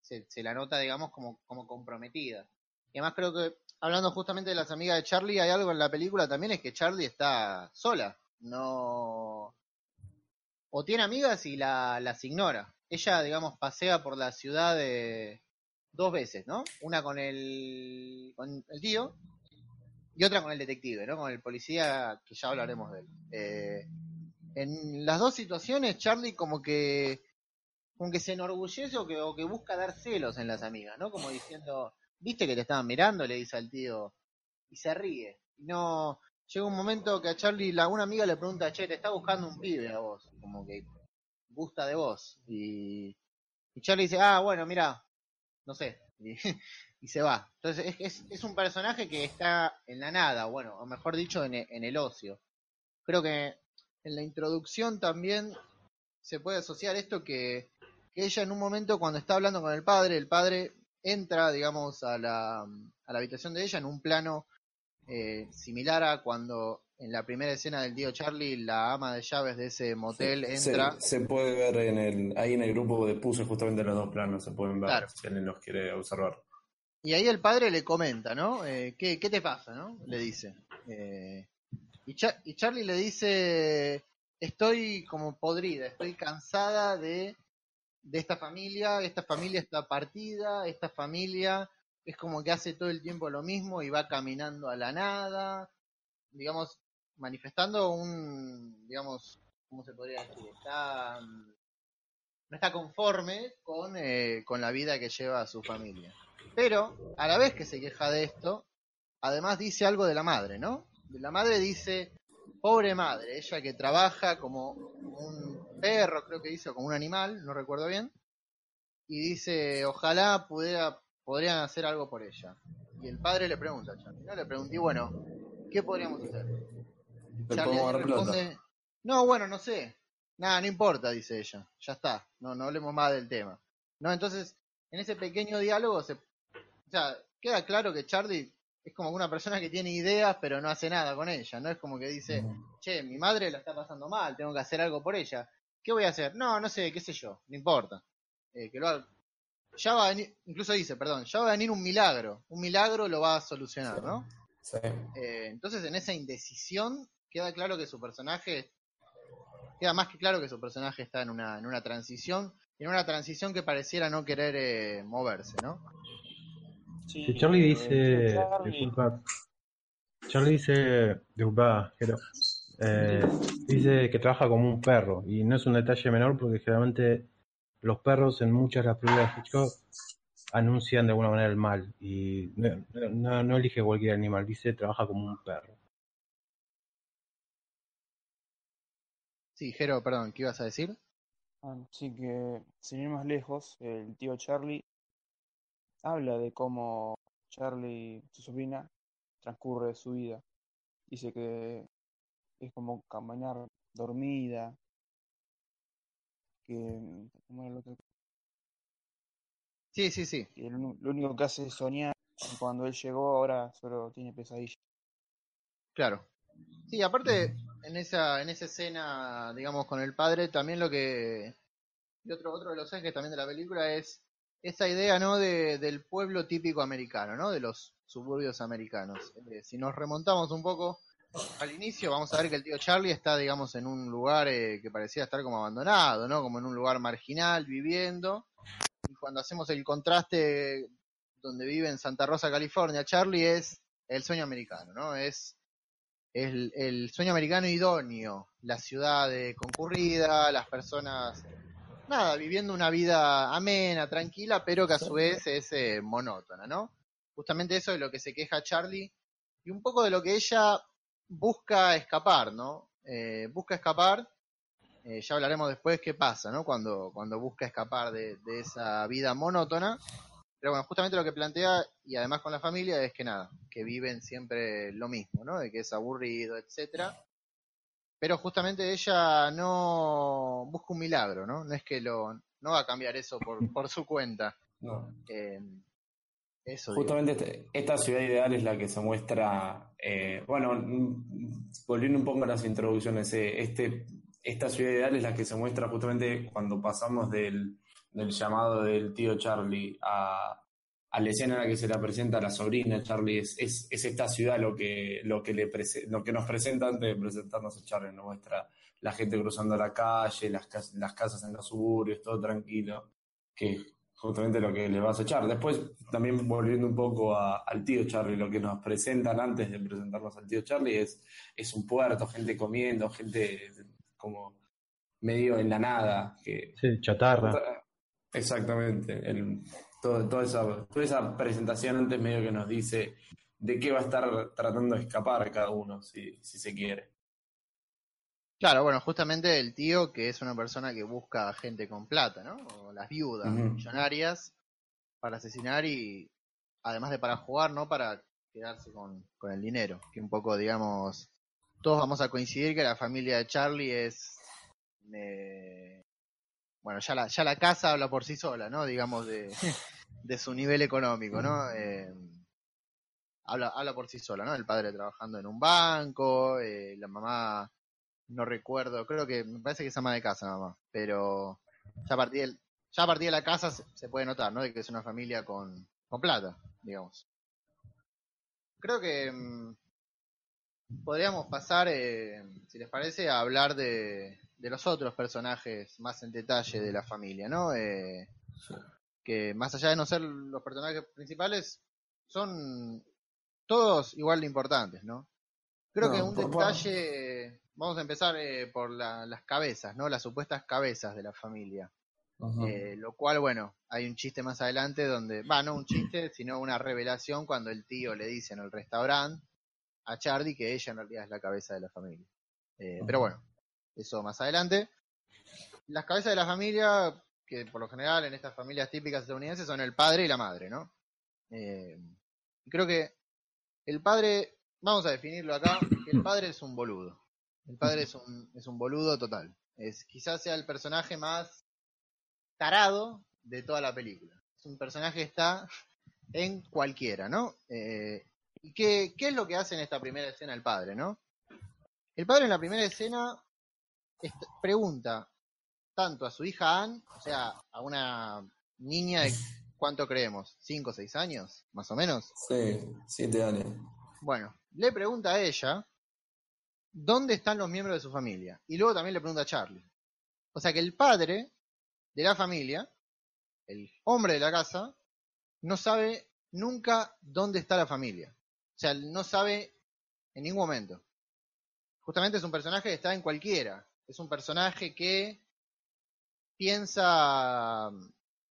se, la nota, digamos, como, como comprometida. Y además creo que, hablando justamente de las amigas de Charlie, hay algo en la película también, es que Charlie está sola. No, o tiene amigas y la, las ignora. Ella, digamos, pasea por la ciudad de dos veces, ¿no? Una con el, con el tío y otra con el detective, ¿no? Con el policía, que ya hablaremos de él. Eh, en las dos situaciones, Charlie como que como que se enorgullece o que, o que busca dar celos en las amigas, ¿no? Como diciendo, viste que te estaban mirando, le dice al tío, y se ríe. No, llega un momento que a Charlie, una amiga le pregunta, che, te está buscando un pibe a vos, como que gusta de vos. Y, y Charlie dice, ah, bueno, mira, no sé, y, y se va. Entonces es, es, es un personaje que está en la nada, bueno, o mejor dicho, en, e- en el ocio. Creo que en la introducción también se puede asociar esto que, que ella en un momento cuando está hablando con el padre, el padre entra, digamos, a la, a la habitación de ella en un plano eh, similar a cuando en la primera escena del tío Charlie, la ama de llaves de ese motel entra. se puede ver en el, ahí en el grupo de puse justamente los dos planos, se pueden ver Claro. si alguien los quiere observar. Y ahí el padre le comenta, ¿no? Eh, ¿qué, ¿Qué te pasa, no? Le dice. Eh, y, Cha- y Charlie le dice, estoy como podrida, estoy cansada de, esta familia, esta familia está partida, esta familia es como que hace todo el tiempo lo mismo y va caminando a la nada, digamos, manifestando un, digamos, ¿cómo se podría decir? Está, no está conforme con, eh, con la vida que lleva su familia. Pero, a la vez que se queja de esto, además dice algo de la madre, ¿no? La madre dice, pobre madre, ella que trabaja como un perro, creo que dice, o como un animal, no recuerdo bien, y dice, ojalá pudiera, podrían hacer algo por ella. Y el padre le pregunta a Charlie, ¿no? Le pregunté, bueno, ¿qué podríamos hacer? Charlie responde, no, bueno, no sé. Nada, no importa, dice ella. Ya está. No, no hablemos más del tema. ¿no? Entonces, en ese pequeño diálogo, se, o sea, queda claro que Charlie es como una persona que tiene ideas, pero no hace nada con ella, ¿no? Es como que dice, che, mi madre la está pasando mal, tengo que hacer algo por ella. ¿Qué voy a hacer? No, no sé, qué sé yo, no importa. Eh, que lo haga. Ya va a venir, incluso dice, perdón, ya va a venir un milagro, un milagro lo va a solucionar, ¿no? Sí. Eh, entonces, en esa indecisión, queda claro que su personaje, queda más que claro que su personaje está en una, en una transición, en una transición que pareciera no querer eh, moverse, ¿no? Sí, Si Charlie dice, Charlie- disculpa, Charlie dice, disculpa, Jero, eh, dice que trabaja como un perro y no es un detalle menor porque generalmente los perros en muchas de las películas de Hitchcock anuncian de alguna manera el mal y no, no- no elige cualquier animal, dice trabaja como un perro. Sí, Jero, perdón, ¿qué ibas a decir? Así que, sin ir más lejos, el tío Charlie habla de cómo Charlie, su sobrina, transcurre su vida. Dice que es como caminar dormida, que, ¿cómo era lo que- Sí, sí, sí. que lo, único que hace es soñar y cuando él llegó ahora solo tiene pesadillas. Claro. Sí, aparte, en esa, en esa escena, digamos, con el padre, también lo que. Y otro, otro de los ejes también de la película es esa idea, ¿no? De, del pueblo típico americano, ¿no? De los suburbios americanos. Eh, si nos remontamos un poco al inicio, vamos a ver que el tío Charlie está, digamos, en un lugar eh, que parecía estar como abandonado, ¿no? Como en un lugar marginal, viviendo. Y cuando hacemos el contraste donde vive en Santa Rosa, California, Charlie es el sueño americano, ¿no? Es el, el sueño americano idóneo, la ciudad concurrida, las personas, nada, viviendo una vida amena, tranquila, pero que a su vez es eh, monótona, ¿no? Justamente eso es lo que se queja Charlie y un poco de lo que ella busca escapar, ¿no? Eh, busca escapar, eh, ya hablaremos después qué pasa, ¿no? Cuando, cuando busca escapar de, de esa vida monótona. Pero bueno, justamente lo que plantea, y además con la familia, es que nada, que viven siempre lo mismo, ¿no? De que es aburrido, etcétera. Pero justamente ella no busca un milagro, ¿no? No es que lo, no va a cambiar eso por, por su cuenta. No. Eh, eso. Justamente este- esta ciudad ideal es la que se muestra, eh, bueno, mm, volviendo un poco a las introducciones, eh, este, esta ciudad ideal es la que se muestra justamente cuando pasamos del, del llamado del tío Charlie a, a la escena en la que se la presenta la sobrina Charlie, es, es, es esta ciudad lo que, lo, que le prese- lo que nos presenta antes de presentarnos a Charlie, nos muestra la gente cruzando la calle, las, cas- las casas en los suburbios, todo tranquilo, que es justamente lo que le vas a echar. Después, también volviendo un poco a- al tío Charlie, lo que nos presentan antes de presentarnos al tío Charlie es, es un puerto, gente comiendo, gente como medio en la nada, que Sí, chatarra. Exactamente. El, todo- toda, esa, toda esa presentación antes medio que nos dice de qué va a estar tratando de escapar cada uno, si, si se quiere. Claro, bueno, justamente el tío que es una persona que busca gente con plata, ¿no? O las viudas millonarias para asesinar y además de para jugar, ¿no? Para quedarse con, con el dinero. Que un poco, digamos, todos vamos a coincidir que la familia de Charlie es... eh, bueno, ya la, ya la casa habla por sí sola, ¿no? Digamos, de, de su nivel económico, ¿no? Eh, habla, habla por sí sola, ¿no? El padre trabajando en un banco, eh, la mamá no recuerdo, creo que me parece que es ama de casa más, pero ya a partir del- ya a partir de la casa se, se puede notar, ¿no? De que es una familia con, con plata, digamos. Creo que mm, podríamos pasar, eh, si les parece, a hablar de, de los otros personajes más en detalle de la familia, ¿no? Eh, que más allá de no ser los personajes principales, son todos igual de importantes, ¿no? Creo No, que un por- detalle, vamos a empezar eh, por la- las cabezas, ¿no? Las supuestas cabezas de la familia. Eh, lo cual, bueno, hay un chiste más adelante donde, va, no un chiste, sino una revelación cuando el tío le dice en el restaurante a Charlie que ella en realidad es la cabeza de la familia. Eh, Pero bueno, eso más adelante. Las cabezas de la familia, que por lo general en estas familias típicas estadounidenses son el padre y la madre, ¿no? Eh, creo que el padre, vamos a definirlo acá, el padre es un boludo. El padre es un, es un boludo total. Es, quizás sea el personaje más tarado de toda la película. Es un personaje que está en cualquiera, ¿no? Eh, ¿Y qué, qué es lo que hace en esta primera escena el padre, no? El padre en la primera escena pregunta tanto a su hija Anne, o sea, a una niña de cuánto creemos, cinco o seis años, más o menos. Sí, siete años. Bueno, le pregunta a ella dónde están los miembros de su familia. Y luego también le pregunta a Charlie. O sea que el padre de la familia, el hombre de la casa, no sabe nunca dónde está la familia. O sea, no sabe en ningún momento. Justamente es un personaje que está en cualquiera. Es un personaje que piensa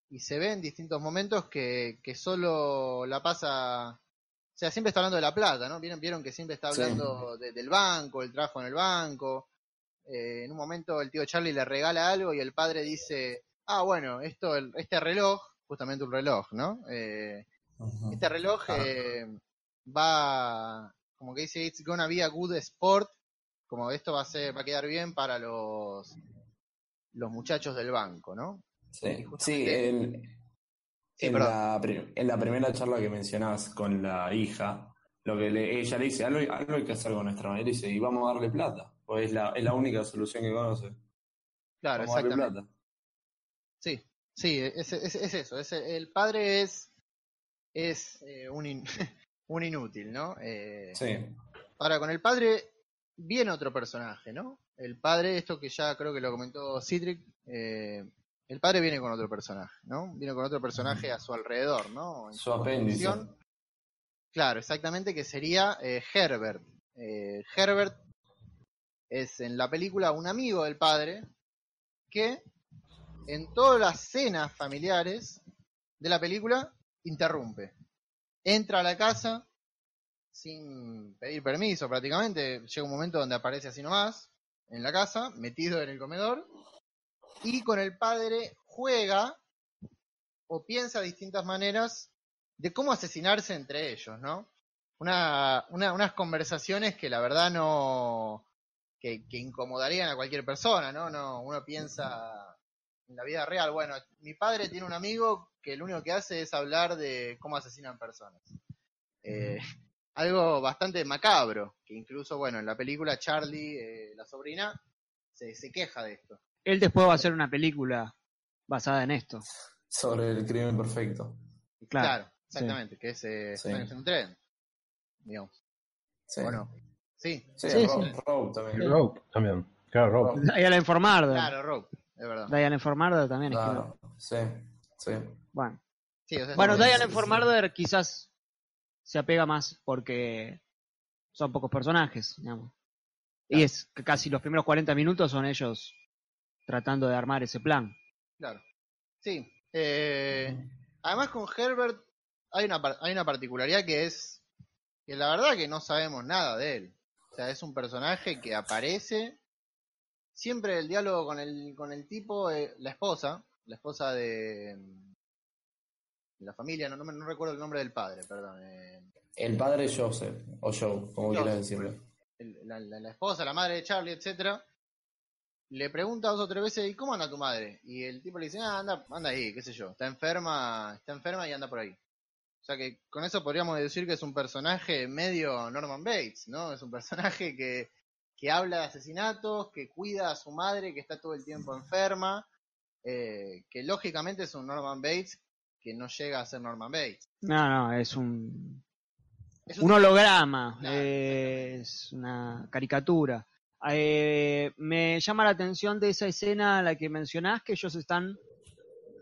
y se ve en distintos momentos que, que solo la pasa o sea, siempre está hablando de la plata, ¿no? Vieron, vieron que siempre está Sí. hablando de- del banco, el trabajo en el banco. Eh, en un momento el tío Charlie le regala algo y el padre dice, ah, bueno, esto, el- este reloj, justamente un reloj, ¿no? Eh, este reloj eh, va, como que dice, it's gonna be a good sport, como esto va a ser, va a quedar bien para los, los muchachos del banco, ¿no? Sí, sí, justamente- en, Sí, en perdón. la, en la primera charla que mencionás con la hija, lo que le- ella le dice, algo, algo hay que hacer con nuestra y dice, y vamos a darle plata, pues es la, es la única solución que conoce. Claro, Vamos a darle exactamente. plata. Sí, sí, es, es- es eso. Es, el padre es, es eh, un, in- un inútil, ¿no? Eh, Sí, Ahora, con el padre viene otro personaje, ¿no? El padre, esto que ya creo que lo comentó Citric, eh, el padre viene con otro personaje, ¿no? Viene con otro personaje a su alrededor, ¿no? En su apéndice. Claro, exactamente, que sería eh, Herbert. Eh, Herbert es en la película un amigo del padre que en todas las cenas familiares de la película interrumpe. Entra a la casa sin pedir permiso prácticamente. Llega un momento donde aparece así nomás, en la casa, metido en el comedor, y con el padre juega o piensa distintas maneras de cómo asesinarse entre ellos, ¿no? Una, una- unas conversaciones que la verdad no. Que, incomodarían a cualquier persona, ¿no? no Uno piensa en la vida real, bueno, mi padre tiene un amigo que lo único que hace es hablar de cómo asesinan personas. Eh, algo bastante macabro, que incluso, bueno, en la película Charlie, eh, la sobrina, se, se queja de esto. Él después va a hacer una película basada en esto. Sobre el crimen perfecto. Claro. Claro, exactamente, que es eh, Sí. Sueños en un tren, digamos. Sí, Bueno, sí, sí, sí. Rob también. Rope también. Claro, Rope. Diana Informarda. claro, Rob, es verdad. Diana Informarda también es que Claro, sí, sí. Bueno, Sí, o sea, bueno sí, Informarda quizás se apega más porque son pocos personajes, digamos. Y es que casi los primeros 40 minutos son ellos tratando de armar ese plan. Claro. Sí. eh, además con Herbert hay una, par- hay una particularidad que es que la verdad que no sabemos nada de él. O sea, es un personaje que aparece siempre el diálogo con el, con el tipo, eh, la esposa, la esposa de la familia, no, no, no recuerdo el nombre del padre, perdón. eh, El padre Joseph, o Joe, como quieras decirlo. el- la, la- la esposa, la madre de Charlie, etcétera, le pregunta dos o tres veces, ¿y cómo anda tu madre? Y el tipo le dice, ah, anda, anda ahí, qué sé yo, está enferma, está enferma y anda por ahí. O sea que con eso podríamos decir que es un personaje medio Norman Bates, ¿no? Es un personaje que, que habla de asesinatos, que cuida a su madre, que está todo el tiempo enferma, eh, que lógicamente es un Norman Bates que no llega a ser Norman Bates. No, no, es un, Es un holograma, Claro, es una caricatura. Eh, me llama la atención de esa escena a la que mencionás que ellos están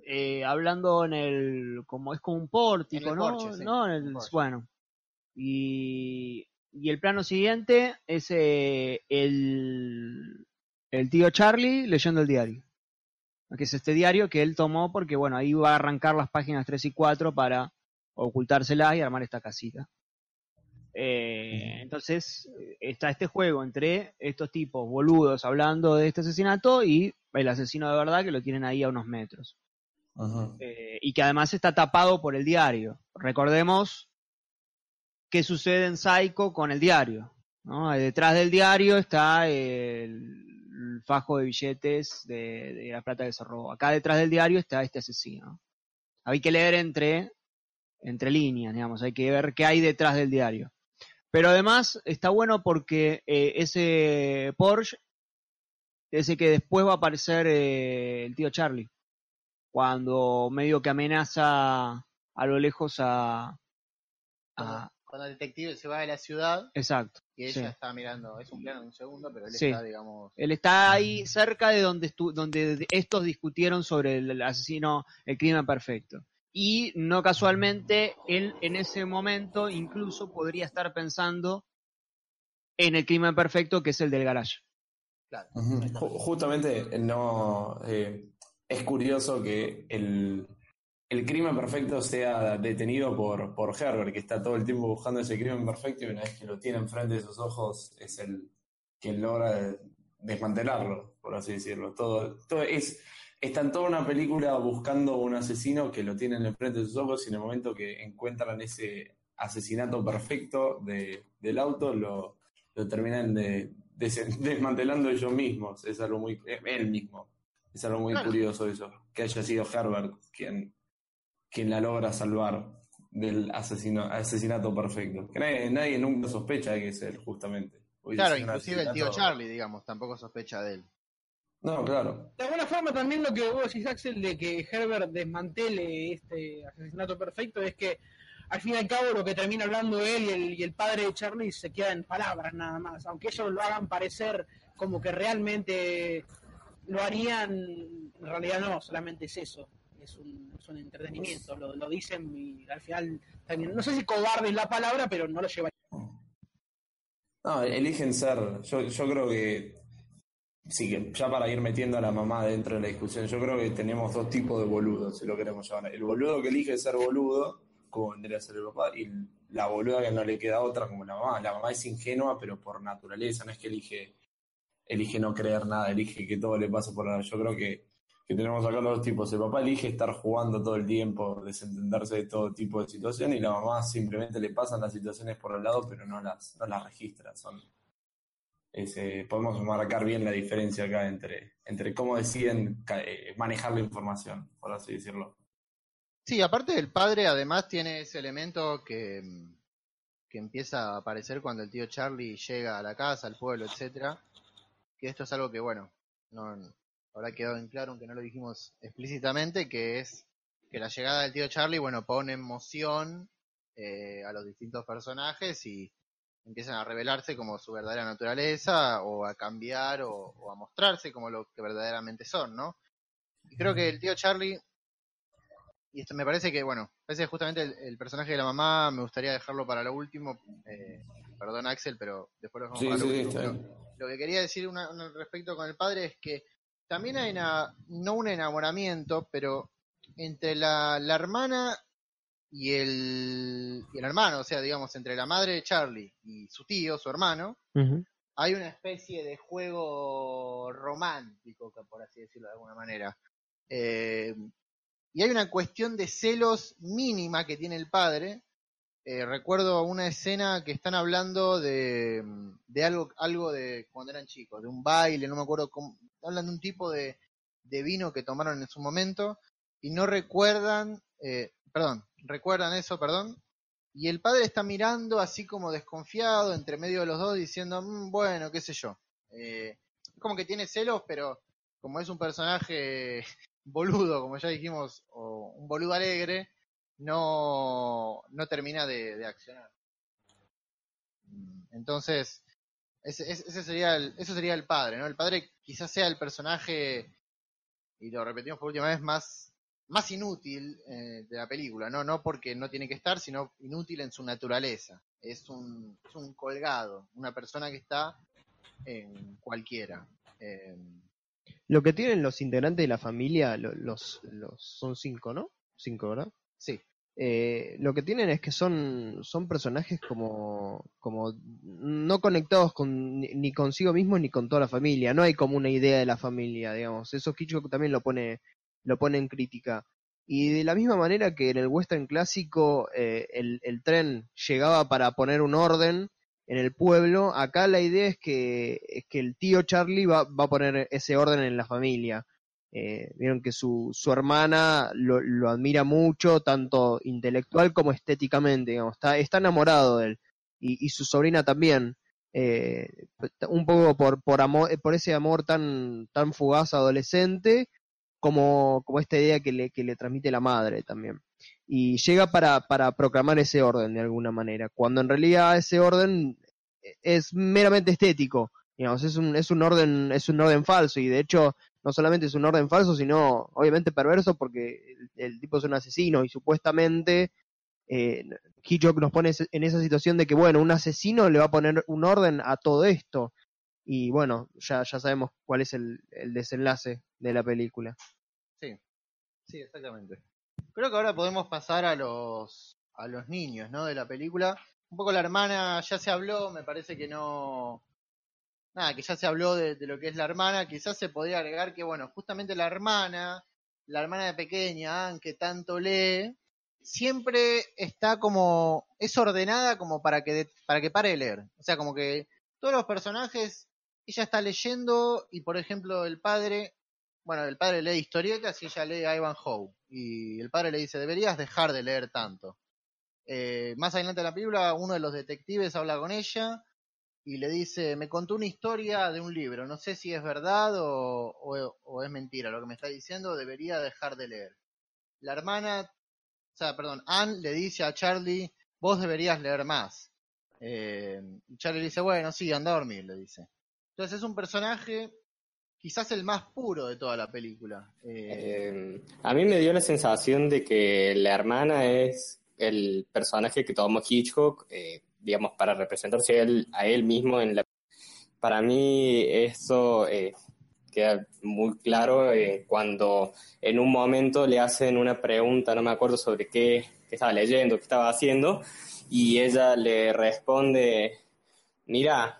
eh, hablando en el, como es como un pórtico, ¿no? porche, sí, ¿No? En el- bueno, y, y el plano siguiente es eh, el, el tío Charlie leyendo el diario. Que es este diario que él tomó porque, bueno, ahí va a arrancar las páginas 3 y 4 para ocultárselas y armar esta casita. Eh, entonces está este juego entre estos tipos boludos hablando de este asesinato y el asesino de verdad que lo tienen ahí a unos metros. Ajá. Eh, y que además está tapado por el diario. Recordemos qué sucede en Psycho con el diario. ¿no? Detrás del diario está el- fajo de billetes de, la plata que se robó. Acá detrás del diario está este asesino. Hay que leer entre, entre líneas, digamos, hay que ver qué hay detrás del diario. Pero además está bueno porque eh, ese Porsche ese que después va a aparecer eh, el tío Charlie. Cuando medio que amenaza a lo lejos a- cuando el detective se va de la ciudad exacto. y sí. ella está mirando, es un plano de un segundo, pero él Sí. está, digamos, Él está ahí cerca de donde, estu- donde estos discutieron sobre el asesino, el crimen perfecto. Y no casualmente, él en ese momento incluso podría estar pensando en el crimen perfecto que es el del garage. claro. Justamente no eh, es curioso que el, el crimen perfecto sea detenido por, por Herbert, que está todo el tiempo buscando ese crimen perfecto y una vez que lo tiene enfrente de sus ojos es el quien logra desmantelarlo, por así decirlo. Todo, todo es, está en toda una película buscando un asesino que lo tienen enfrente de sus ojos y en el momento que encuentran ese asesinato perfecto de, del auto lo, lo terminan de, des- desmantelando ellos mismos. Es algo muy, él mismo. Es algo muy Claro. curioso eso, que haya sido Herbert quien, quien la logra salvar del asesino, asesinato perfecto. Que nadie, nadie nunca sospecha de que es él, justamente. Claro, inclusive el tío Charlie, digamos, tampoco sospecha de él. No, claro. De alguna forma también lo que vos decís, Axel, de que Herbert desmantele este asesinato perfecto es que al fin y al cabo lo que termina hablando él y el, y el padre de Charlie se queda en palabras nada más, aunque ellos lo hagan parecer como que realmente lo harían, en realidad no, solamente es eso, es un, entretenimiento, lo, dicen y al final también, no sé si cobarde es la palabra, pero no lo lleva. No, eligen ser. Yo, yo creo que. Sí, ya para ir metiendo a la mamá dentro de la discusión, yo creo que tenemos dos tipos de boludos, si lo queremos llamar. El boludo que elige ser boludo, como vendría a ser el papá, y la boluda que no le queda otra, como la mamá. La mamá es ingenua, pero por naturaleza, no es que elige, elige no creer nada, elige que todo le pase por la. Yo creo que, que tenemos acá los tipos. El papá elige estar jugando todo el tiempo, desentenderse de todo tipo de situación, y la mamá simplemente le pasan las situaciones por el lado, pero no las, no las registra. Son, eh, podemos marcar bien la diferencia acá entre, entre cómo deciden eh, manejar la información, por así decirlo. Sí, aparte el padre además tiene ese elemento que, mm, que empieza a aparecer cuando el tío Charlie llega a la casa, al pueblo, etcétera. Que esto es algo que, bueno, no habrá quedado en claro, aunque no lo dijimos explícitamente, que es que la llegada del tío Charlie, bueno, pone en moción eh, a los distintos personajes y empiezan a revelarse como su verdadera naturaleza o a cambiar o, o a mostrarse como lo que verdaderamente son, ¿no? Y creo que el tío Charlie y esto me parece que, bueno, parece justamente el, el personaje de la mamá me gustaría dejarlo para lo último. eh, perdón, Axel, pero después lo dejamos Sí, para sí, lo último. lo que quería decir una- una- respecto con el padre es que también hay una, no un enamoramiento, pero entre la, la hermana y el, y el hermano, o sea, digamos, entre la madre de Charlie y su tío, su hermano, hay una especie de juego romántico, por así decirlo de alguna manera. Eh, y hay una cuestión de celos mínima que tiene el padre. Eh, recuerdo una escena que están hablando de, de algo, algo de cuando eran chicos, de un baile, no me acuerdo cómo, hablan de un tipo de, de vino que tomaron en su momento y no recuerdan, eh, perdón, recuerdan eso, perdón, y el padre está mirando así como desconfiado entre medio de los dos diciendo, "Mm, bueno, qué sé yo. Eh, como que tiene celos, pero como es un personaje boludo, como ya dijimos, o un boludo alegre, no, no termina de, de accionar. Mm, Entonces, ese, ese- ese sería el, eso sería el padre, ¿no? El padre quizás sea el personaje, y lo repetimos por última vez, más, más inútil eh, de la película, ¿no? No porque no tiene que estar, sino inútil en su naturaleza. Es un, es un colgado, una persona que está en cualquiera. Eh, Lo que tienen los integrantes de la familia, lo- los, los son cinco, ¿no? Cinco, ¿verdad? sí, Eh, lo que tienen es que son, son personajes como, como no conectados con, ni, consigo mismos ni con toda la familia. No hay como una idea de la familia, digamos. Eso Hitchcock también lo pone, lo pone en crítica. Y de la misma manera que en el western clásico eh, el, el tren llegaba para poner un orden en el pueblo. Acá la idea es que, es que el tío Charlie va, va a poner ese orden en la familia. Eh, vieron que su, su hermana lo, lo admira mucho, tanto intelectual como estéticamente, digamos, está, está enamorado de él. Y, y su sobrina también. eh, un poco por, por amor, por ese amor tan, tan fugaz adolescente, como, como esta idea que le, que le transmite la madre también. Y llega para, para proclamar ese orden de alguna manera, cuando en realidad ese orden es meramente estético, digamos, es un, es un orden, es un orden falso, y de hecho, no solamente es un orden falso, sino obviamente perverso porque el, tipo es un asesino y supuestamente eh, Hitchcock nos pone en esa situación de que, bueno, un asesino le va a poner un orden a todo esto. Y bueno, ya, ya sabemos cuál es el, el desenlace de la película. Sí, sí, exactamente. Creo que ahora podemos pasar a los, a los niños, ¿no? De la película. Un poco la hermana ya se habló, me parece que no... Nada, que ya se habló de, de lo que es la hermana. Quizás se podría agregar que, bueno, justamente la hermana, la hermana de pequeña, Anne, que tanto lee, siempre está como... es ordenada como para que, para que pare de leer. O sea, como que todos los personajes, ella está leyendo y, por ejemplo, el padre bueno, el padre lee historietas y ella lee a Ivanhoe. Y el padre le dice, deberías dejar de leer tanto. Eh, más adelante en la película, uno de los detectives habla con ella y le dice, me contó una historia de un libro, no sé si es verdad o, es mentira lo que me está diciendo, debería dejar de leer. La hermana, o sea, perdón, Anne le dice a Charlie, vos deberías leer más. Eh, y Charlie dice, bueno, sí, anda a dormir, le dice. Entonces es un personaje quizás el más puro de toda la película. Eh, Eh, a mí me dio la sensación de que la hermana es el personaje que tomó Hitchcock, digamos, para representarse a él, a él mismo en la... Para mí eso eh, queda muy claro eh, cuando en un momento le hacen una pregunta, no me acuerdo sobre qué, qué estaba leyendo, qué estaba haciendo, y ella le responde, mira,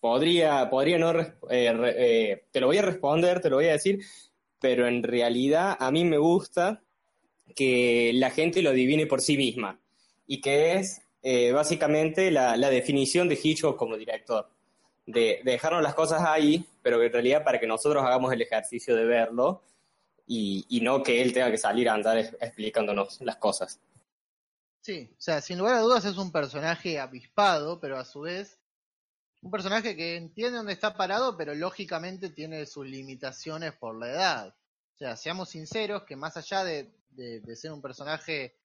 podría, podría no, eh, eh, te lo voy a responder, te lo voy a decir, pero en realidad a mí me gusta que la gente lo adivine por sí misma y que es eh, básicamente la, la definición de Hitchcock como director, de, de dejarnos las cosas ahí, pero en realidad para que nosotros hagamos el ejercicio de verlo y, y no que él tenga que salir a andar explicándonos las cosas. sí, o sea, sin lugar a dudas es un personaje avispado, pero a su vez un personaje que entiende dónde está parado, pero lógicamente tiene sus limitaciones por la edad. O sea, seamos sinceros que más allá de- de ser un personaje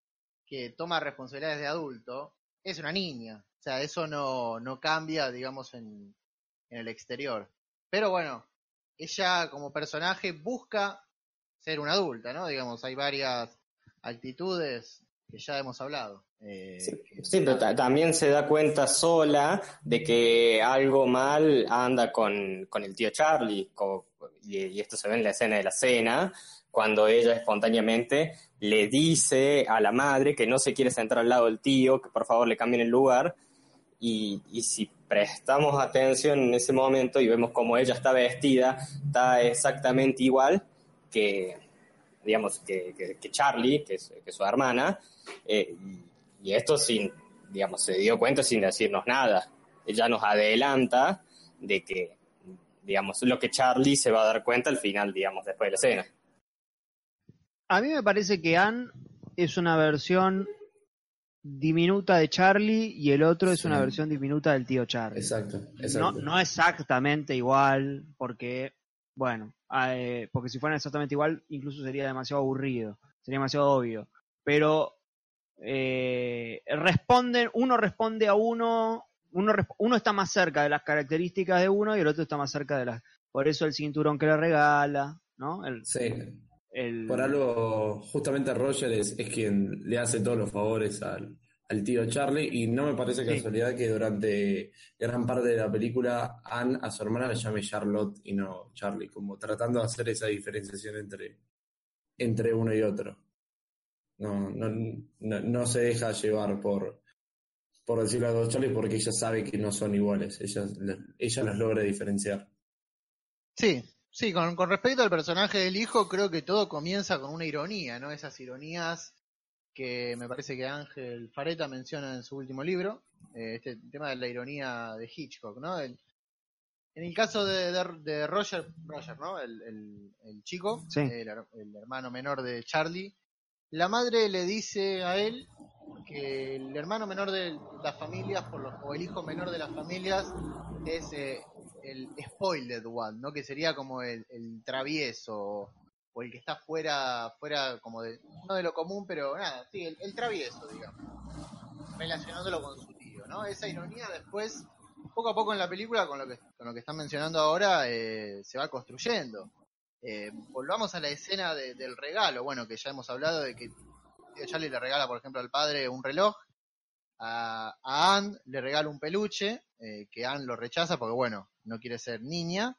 que toma responsabilidades de adulto, es una niña. O sea, eso no, no cambia, digamos, en, en el exterior. Pero bueno, ella como personaje busca ser una adulta, ¿no? Digamos, hay varias actitudes que ya hemos hablado. eh, Sí, pero ta- también se da cuenta sola de que algo mal anda con, con el tío Charlie, co- y, y esto se ve en la escena de la cena, cuando ella espontáneamente le dice a la madre que no se quiere sentar al lado del tío, que por favor le cambien el lugar, y, y si prestamos atención en ese momento y vemos cómo ella está vestida, está exactamente igual que, digamos, que, que- que Charlie, que es, que su hermana, eh, y esto sin, digamos, se dio cuenta sin decirnos nada. Ella nos adelanta de que, digamos, lo que Charlie se va a dar cuenta al final, digamos, después de la escena. A mí me parece que Anne es una versión diminuta de Charlie y el otro es una versión diminuta del tío Charlie. Exacto, No, exacto. no exactamente igual, porque, bueno, eh, porque si fueran exactamente igual, incluso sería demasiado aburrido, sería demasiado obvio. Pero eh, responden, uno responde a uno, uno, uno está más cerca de las características de uno y el otro está más cerca de las. Por eso el cinturón que le regala, ¿no? El, Sí, el- por algo, justamente Roger es, es quien le hace todos los favores al, al tío Charlie y no me parece Sí. casualidad que durante gran parte de la película Anne a su hermana le llame Charlotte y no Charlie, como tratando de hacer esa diferenciación entre, entre uno y otro. No, no, no, no se deja llevar por, por decirlo a dos Charlie porque ella sabe que no son iguales, ella, ella los logra diferenciar. Sí, sí, con, con respecto al personaje del hijo, creo que todo comienza con una ironía, ¿no? Esas ironías que me parece que Ángel Fareta menciona en su último libro. eh, este tema de la ironía de Hitchcock, ¿no? El- en el caso de, de- de Roger, Roger, ¿no? El, el- el chico, Sí. el, el hermano menor de Charlie, la madre le dice a él que el hermano menor de las familias, por lo- o el hijo menor de las familias, es eh, el spoiled one, ¿no? Que sería como el, el travieso o el que está fuera, fuera como de, no de lo común, pero nada, sí, el, el travieso, digamos, relacionándolo con su tío, ¿no? Esa ironía después, poco a poco en la película, con lo que, con lo que están mencionando ahora, eh, se va construyendo. Eh, volvamos a la escena de- del regalo, bueno, que ya hemos hablado de que tío Charlie le regala, por ejemplo, al padre un reloj, a, a Anne le regala un peluche, eh, que Anne lo rechaza porque, bueno, no quiere ser niña,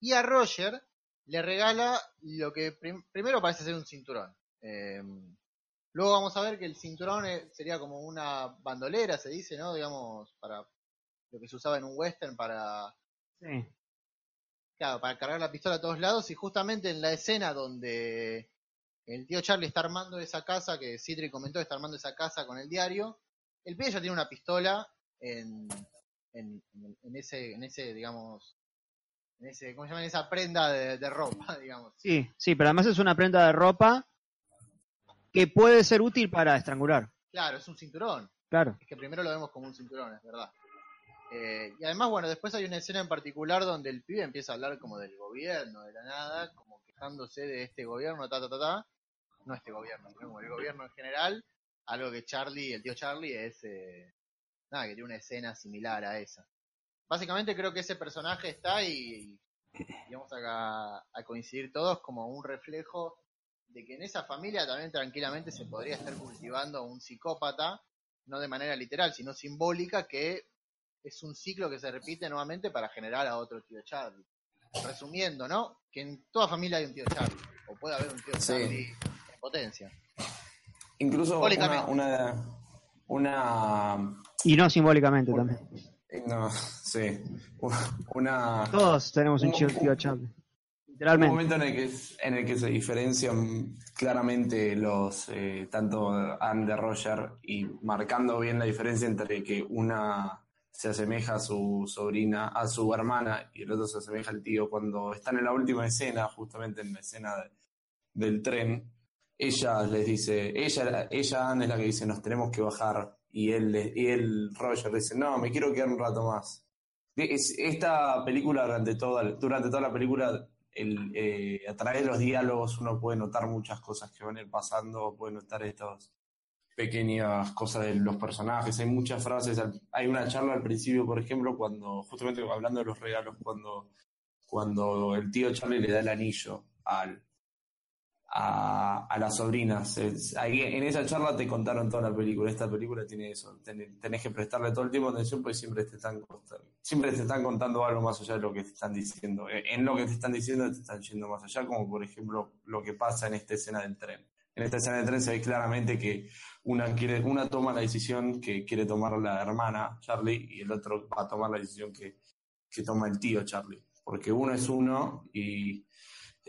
y a Roger le regala lo que prim- primero parece ser un cinturón. Eh, luego vamos a ver que el cinturón sería como una bandolera, se dice, ¿no? Digamos, para lo que se usaba en un western para, Sí. claro, para cargar la pistola a todos lados, y justamente en la escena donde el tío Charlie está armando esa casa, que Citri comentó, está armando esa casa con el diario, el pibe ya tiene una pistola en, en, ese, en ese, digamos, en ese, ¿cómo se llama? En esa prenda de, de ropa, digamos. Sí, sí, pero además es una prenda de ropa que puede ser útil para estrangular. Claro, es un cinturón. Claro. Es que primero lo vemos como un cinturón, es verdad. Eh, y además, bueno, después hay una escena en particular donde el pibe empieza a hablar como del gobierno, de la nada, como quejándose de este gobierno, ta, ta, ta, ta. No este gobierno, sino como el gobierno en general. Algo que Charlie, el tío Charlie, es. eh, nada, que tiene una escena similar a esa. Básicamente creo que ese personaje está y, y vamos a, a coincidir todos como un reflejo de que en esa familia también tranquilamente se podría estar cultivando un psicópata, no de manera literal, sino simbólica, que es un ciclo que se repite nuevamente para generar a otro tío Charlie. Resumiendo, ¿no? Que en toda familia hay un tío Charlie, o puede haber un tío Sí. Charlie en potencia. Incluso una, una, una Y no simbólicamente también. no, sí, una Todos tenemos un Un- chico tío Charlie. un Literalmente. momento en el que en el que se diferencian claramente los eh, tanto Anne Roger y marcando bien la diferencia entre que una se asemeja a su sobrina, a su hermana y el otro se asemeja al tío cuando están en la última escena, justamente en la escena de- del tren, ella les dice, ella, ella Anne es la que dice nos tenemos que bajar y él, y él Roger dice no, me quiero quedar un rato más. Es- esta película durante toda, durante toda la película el, eh, a través de los diálogos uno puede notar muchas cosas que van a ir pasando, puede notar estas pequeñas cosas de los personajes, hay muchas frases, hay una charla al principio, por ejemplo, cuando, justamente hablando de los regalos, cuando, cuando el tío Charlie le da el anillo al, a, a las sobrinas. Ahí, en esa charla te contaron toda la película. Esta película tiene eso. Ten- tenés que prestarle todo el tiempo atención porque siempre te están siempre te están contando algo más allá de lo que te están diciendo. Eh, En lo que te están diciendo te están yendo más allá, como por ejemplo lo que pasa en esta escena del tren. En esta escena del tren se ve claramente que una quiere, una toma la decisión que quiere tomar la hermana Charlie y el otro va a tomar la decisión que, que toma el tío Charlie. Porque uno es uno y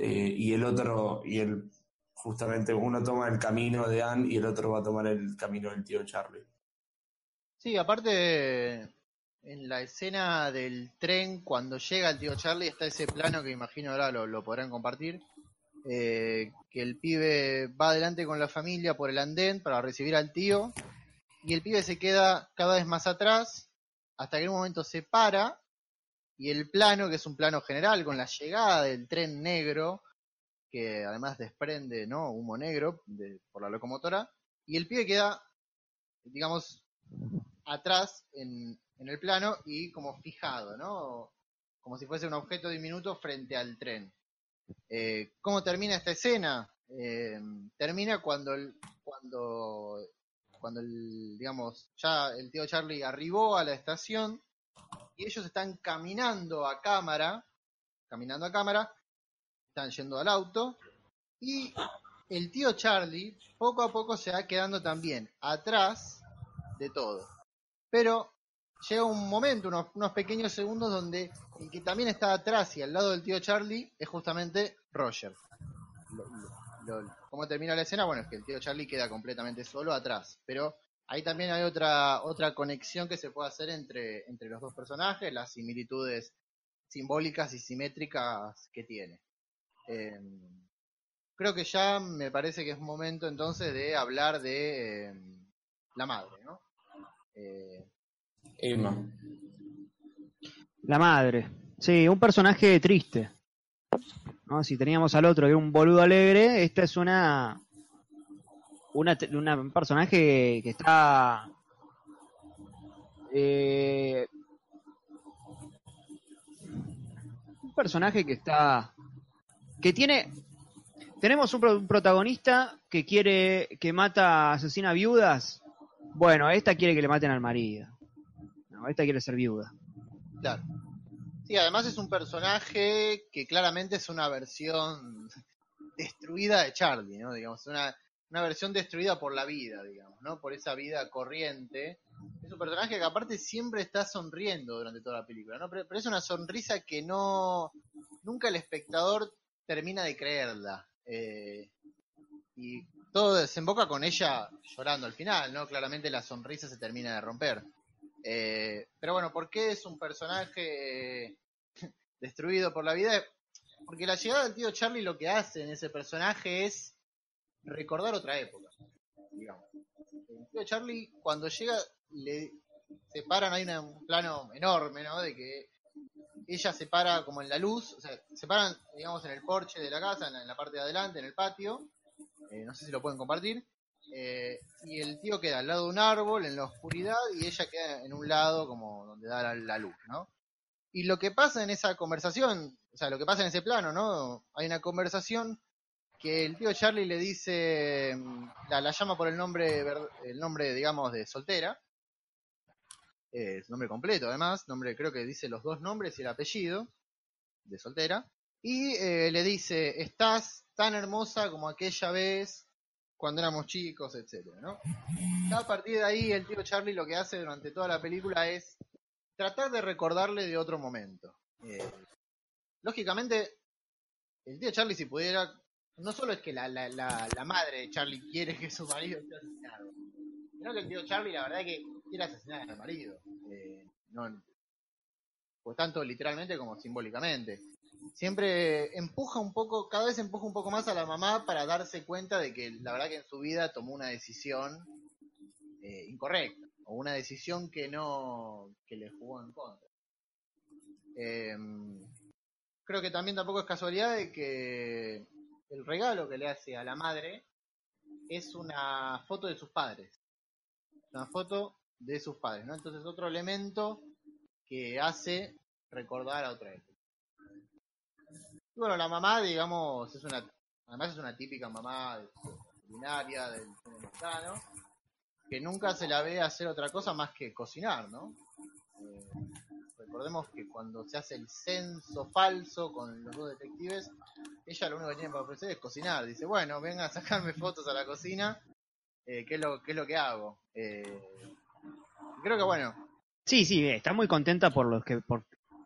eh, y el otro, y el justamente uno toma el camino de Anne y el otro va a tomar el camino del tío Charlie. Sí, aparte, en la escena del tren, cuando llega el tío Charlie, está ese plano que imagino ahora lo, lo podrán compartir, eh, que el pibe va adelante con la familia por el andén para recibir al tío, y el pibe se queda cada vez más atrás, hasta que en un momento se para, y el plano, que es un plano general, con la llegada del tren negro, que además desprende ¿no? humo negro por la locomotora, y el pibe queda, digamos, atrás en, en el plano y como fijado, ¿no? Como si fuese un objeto diminuto frente al tren. Eh, ¿Cómo termina esta escena? Eh, termina cuando el, cuando, cuando el, digamos, ya el tío Charlie arribó a la estación y ellos están caminando a cámara, caminando a cámara, están yendo al auto y el tío Charlie poco a poco se va quedando también atrás de todo. Pero llega un momento, unos, unos pequeños segundos donde el que también está atrás y al lado del tío Charlie es justamente Roger. ¿Cómo termina la escena? Bueno, es que el tío Charlie queda completamente solo atrás, pero ahí también hay otra, otra conexión que se puede hacer entre, entre los dos personajes, las similitudes simbólicas y simétricas que tiene. Eh, creo que ya me parece que es momento entonces de hablar de eh, la madre, ¿no? Eh, Emma. La madre. Sí, un personaje triste. ¿no? Si teníamos al otro que era un boludo alegre, esta es una, una, un personaje que está eh, un personaje que está que tiene tenemos un protagonista que quiere que mata asesina viudas bueno esta quiere que le maten al marido no, esta quiere ser viuda Claro. Sí, además es un personaje que claramente es una versión destruida de Charlie, ¿no? Digamos, una, una versión destruida por la vida, digamos, ¿no? Por esa vida corriente. Es un personaje que aparte siempre está sonriendo durante toda la película, ¿no? Pero, es una sonrisa que no... Nunca el espectador termina de creerla. Eh, y todo desemboca con ella llorando al final, ¿no? Claramente la sonrisa se termina de romper. Eh, pero bueno, ¿por qué es un personaje eh, destruido por la vida? Porque la llegada del tío Charlie lo que hace en ese personaje es recordar otra época. Digamos. Tío Charlie, cuando llega, le separan, hay un plano enorme, ¿no? De que ella se para como en la luz, o sea, se paran, digamos, en el porche de la casa, en la, en la parte de adelante, en el patio. Eh, no sé si lo pueden compartir. Eh, y el tío queda al lado de un árbol en la oscuridad y ella queda en un lado como donde da la, la luz, ¿no? Y lo que pasa en esa conversación, o sea, lo que pasa en ese plano, ¿no? Hay una conversación que el tío Charlie le dice, mm, la, la llama por el nombre, el nombre, digamos, de soltera, eh, nombre completo además, nombre creo que dice los dos nombres y el apellido de soltera, y eh, le dice, estás tan hermosa como aquella vez cuando éramos chicos, etcétera, ¿no? A partir de ahí el tío Charlie lo que hace durante toda la película es tratar de recordarle de otro momento. Eh, lógicamente, el tío Charlie si pudiera, no solo es que la, la, la, madre de Charlie quiere que su marido sea asesinado, sino que el tío Charlie la verdad que quiere asesinar al marido. Eh, no, pues tanto literalmente como simbólicamente. Siempre empuja un poco, cada vez empuja un poco más a la mamá para darse cuenta de que la verdad que en su vida tomó una decisión eh, incorrecta o una decisión que no que le jugó en contra. Eh, creo que también tampoco es casualidad de que regalo que le hace a la madre es una foto de sus padres, una foto de sus padres, ¿no? Entonces otro elemento que hace recordar a otra época. Y bueno, la mamá, digamos, es una, además es una típica mamá culinaria del mexicano, que nunca se la ve hacer otra cosa más que cocinar, ¿no? Eh, recordemos que cuando se hace el censo falso con los dos detectives, ella lo único que tiene para ofrecer es cocinar. Dice, bueno, venga a sacarme fotos a la cocina, eh, ¿qué, es lo, ¿qué es lo que hago? Eh, creo que bueno, Sí, sí, está muy contenta por los que. Por,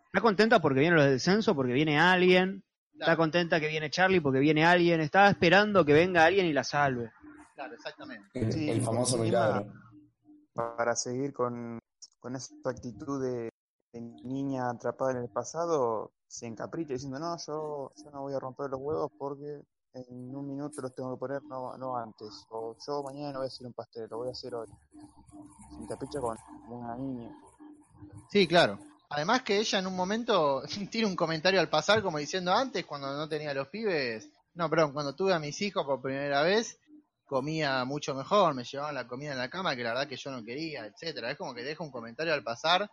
está contenta porque vienen los del censo, porque viene alguien. Está contenta que viene Charlie porque viene alguien. Estaba esperando que venga alguien y la salve. claro, exactamente. El, Sí, el famoso milagro. para seguir con, con esa actitud de, de niña atrapada en el pasado, se encapricha diciendo, no, yo, yo no voy a romper los huevos porque en un minuto los tengo que poner, no, no antes. O yo mañana no voy a hacer un pastel, lo voy a hacer hoy. Se encapricha con una niña. Sí, claro. Además que ella en un momento tiene un comentario al pasar como diciendo antes, cuando no tenía los pibes, no, perdón, cuando tuve a mis hijos por primera vez, comía mucho mejor, me llevaban la comida en la cama que la verdad que yo no quería, etcétera. Es como que deja un comentario al pasar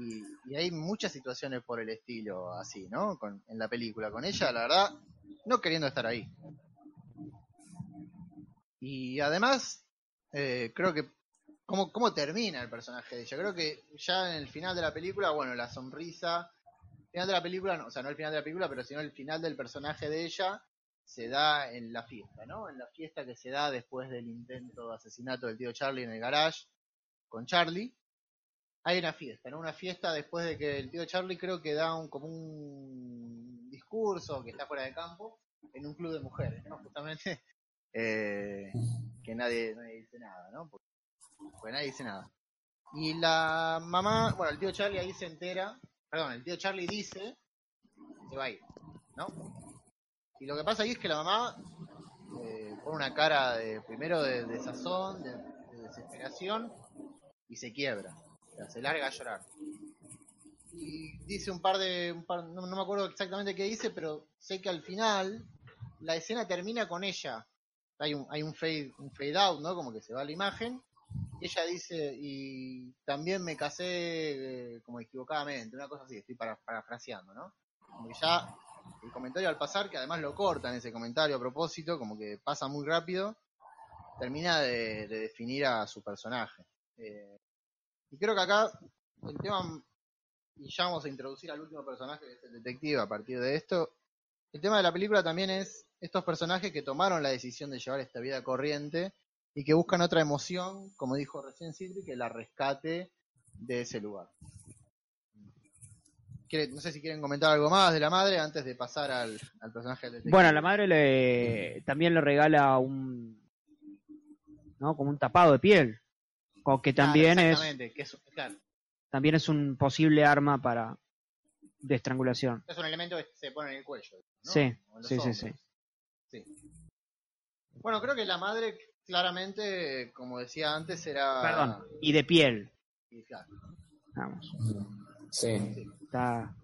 y, hay muchas situaciones por el estilo así, ¿no? Con, en la película. Con ella, la verdad, no queriendo estar ahí. Y además, eh, creo que cómo, cómo termina el personaje de ella. Creo que ya en el final de la película, bueno, la sonrisa, final de la película, no, o sea, no el final de la película, pero sino el final del personaje de ella se da en la fiesta, ¿no? En la fiesta que se da después del intento de asesinato del tío Charlie en el garage con Charlie. Hay una fiesta, ¿no? Una fiesta después de que el tío Charlie creo que da un, como un discurso que está fuera de campo en un club de mujeres, ¿no? Justamente eh, que nadie, nadie dice nada, ¿no? Porque nadie dice nada. Y la mamá, bueno, el tío Charlie ahí se entera, perdón, el tío Charlie dice, se va a ir, ¿no? Y lo que pasa ahí es que la mamá eh, pone una cara de, primero de desazón, de, de desesperación, y se quiebra, se larga a llorar. Y dice un par de, un par- no, no me acuerdo exactamente qué dice, pero sé que al final la escena termina con ella. Hay un, hay un fade, un fade out, ¿no? Como que se va la imagen. Y ella dice, y también me casé eh, como equivocadamente, una cosa así, estoy para, parafraseando, ¿no? Como que ya el comentario al pasar, que además lo cortan ese comentario a propósito, como que pasa muy rápido, termina de, de definir a su personaje. Eh, y creo que acá el tema, y ya vamos a introducir al último personaje, que es el detective, a partir de esto, el tema de la película también es estos personajes que tomaron la decisión de llevar esta vida corriente y que buscan otra emoción, como dijo recién Sidri, que la rescate de ese lugar. No sé si quieren comentar algo más de la madre antes de pasar al, al personaje del detective. Bueno, la madre le también le regala un ¿no? como un tapado de piel, o que Claro, también es exactamente, que es, claro, también es un posible arma para de estrangulación. es un elemento que se pone en el cuello. ¿no? Sí, sí, sí, hombros. sí. Sí. Bueno, creo que la madre claramente, como decía antes, era... Perdón, y de piel. y claro, Vamos, Sí. está,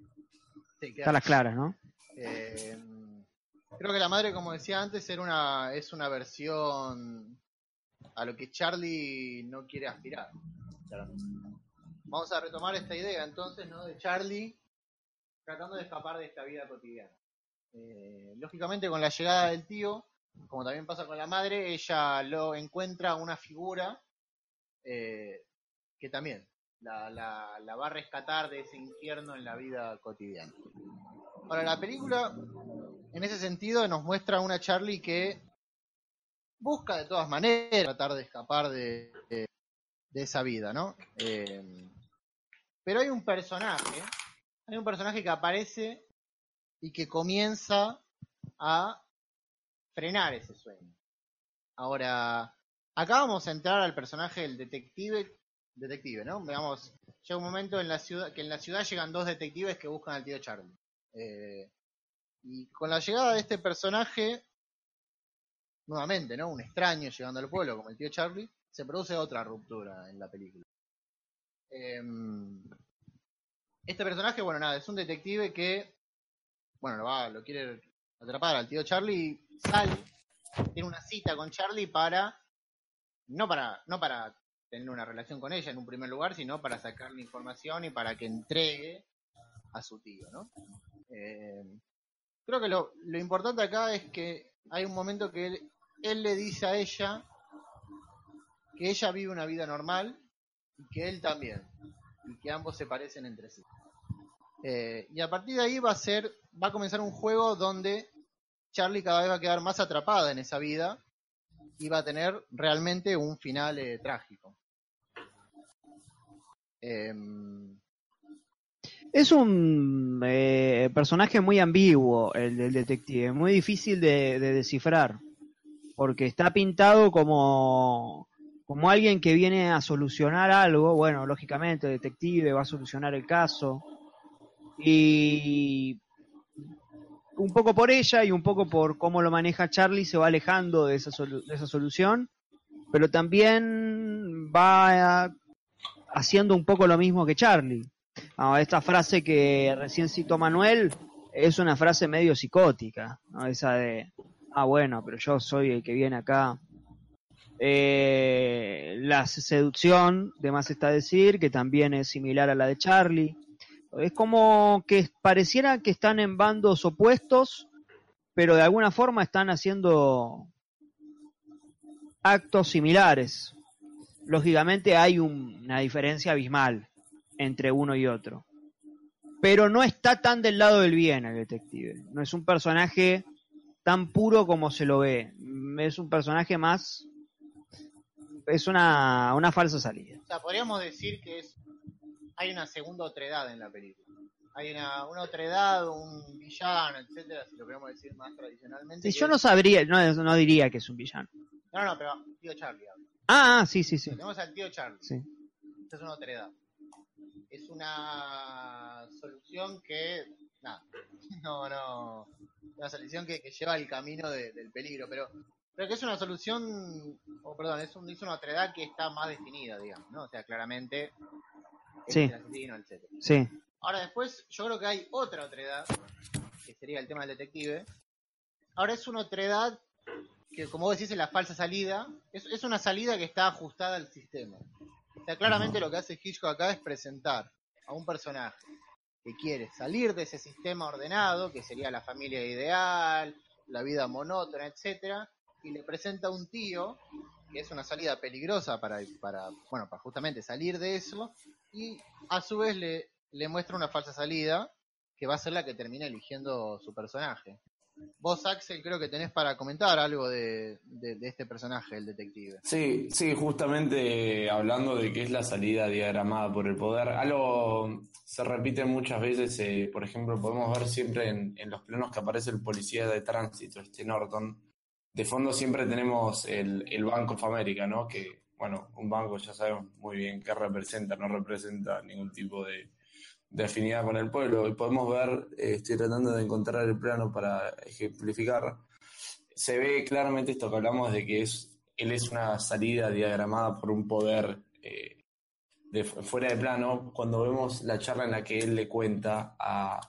sí, está a las claras, ¿no? Eh, creo que la madre, como decía antes, era una, es una versión a lo que Charlie no quiere aspirar. Vamos a retomar esta idea entonces, ¿no? De Charlie tratando de escapar de esta vida cotidiana. Eh, lógicamente, con la llegada del tío, como también pasa con la madre, ella lo encuentra una figura eh, que también la, la- la va a rescatar de ese infierno en la vida cotidiana. Ahora, la película, en ese sentido, nos muestra una Charlie que busca de todas maneras tratar de escapar de, esa vida, ¿no? Eh, pero hay un personaje, hay un personaje que aparece y que comienza a frenar ese sueño. Ahora, acá vamos a entrar al personaje del detective, detective, ¿no? Veamos, llega un momento en la ciudad, que en la ciudad llegan dos detectives que buscan al tío Charlie. Eh, y con la llegada de este personaje, nuevamente, ¿no? Un extraño llegando al pueblo, como el tío Charlie, se produce otra ruptura en la película. Em, este personaje, bueno, nada, es un detective que, bueno, lo, va, lo quiere atrapar al tío Charlie y sale, tiene una cita con Charlie para, no para, no para tener una relación con ella en un primer lugar, sino para sacarle información y para que entregue a su tío, ¿no? Eh, creo que lo, lo importante acá es que hay un momento que él, él le dice a ella que ella vive una vida normal y que él también, y que ambos se parecen entre sí. Eh, y a partir de ahí va a ser, va a comenzar un juego donde Charlie cada vez va a quedar más atrapada en esa vida y va a tener realmente un final eh, trágico. Em, Es un eh, personaje muy ambiguo, el del detective, muy difícil de, de descifrar, porque está pintado como, como alguien que viene a solucionar algo, bueno, lógicamente detective va a solucionar el caso, y un poco por ella y un poco por cómo lo maneja Charlie se va alejando de esa, de esa solución, pero también va haciendo un poco lo mismo que Charlie. Ah, esta frase que recién citó Manuel es una frase medio psicótica, esa de, ah bueno, pero yo soy el que viene acá. Eh, la seducción, de más está decir, que también es similar a la de Charlie. Es como que pareciera que están en bandos opuestos, pero de alguna forma están haciendo actos similares. Lógicamente hay un- una diferencia abismal entre uno y otro. Pero no está tan del lado del bien el detective. No es un personaje tan puro como se lo ve. Es un personaje más... Es una, una falsa salida. o sea, podríamos decir que es hay una segunda otredad en la película. Hay una, una otredad, un villano, etcétera, si lo queremos decir más tradicionalmente. Sí, yo es- no sabría, no, no diría que es un villano. No, no, pero tío Charlie habla. Ah, ah, sí, sí, sí. Tenemos al tío Charlie. sí. Esta es una otredad. Es una solución que. Nada. No, no. Una solución que, que lleva al camino de- del peligro, pero. Pero que es una solución. O perdón, es, un, es una otredad que está más definida, digamos, ¿no? O sea, claramente. es Sí. el asesino, etcétera. Sí. Ahora después, yo creo que hay otra otredad, que sería el tema del detective. Ahora es una otredad que, como vos decís, es la falsa salida. Es, es una salida que está ajustada al sistema. O sea, claramente lo que hace Hitchcock acá es presentar a un personaje que quiere salir de ese sistema ordenado, que sería la familia ideal, la vida monótona, etcétera, y le presenta un tío que es una salida peligrosa para, para, bueno, para justamente salir de eso, y a su vez le, le muestra una falsa salida que va a ser la que termina eligiendo su personaje. Vos, Axel, creo que tenés para comentar algo de, de- este personaje, el detective. Sí, sí, justamente hablando de qué es la salida diagramada por el poder, algo se repite muchas veces, eh, por ejemplo, podemos ver siempre en, en los planos que aparece el policía de tránsito, este Norton, de fondo siempre tenemos el, el Bank of America, ¿no? Que, bueno, un banco ya sabemos muy bien qué representa, no representa ningún tipo de, de afinidad con el pueblo. Y podemos ver, eh, estoy tratando de encontrar el plano para ejemplificar, se ve claramente esto que hablamos de que es él es una salida diagramada por un poder eh, de fu- fuera de plano cuando vemos la charla en la que él le cuenta a,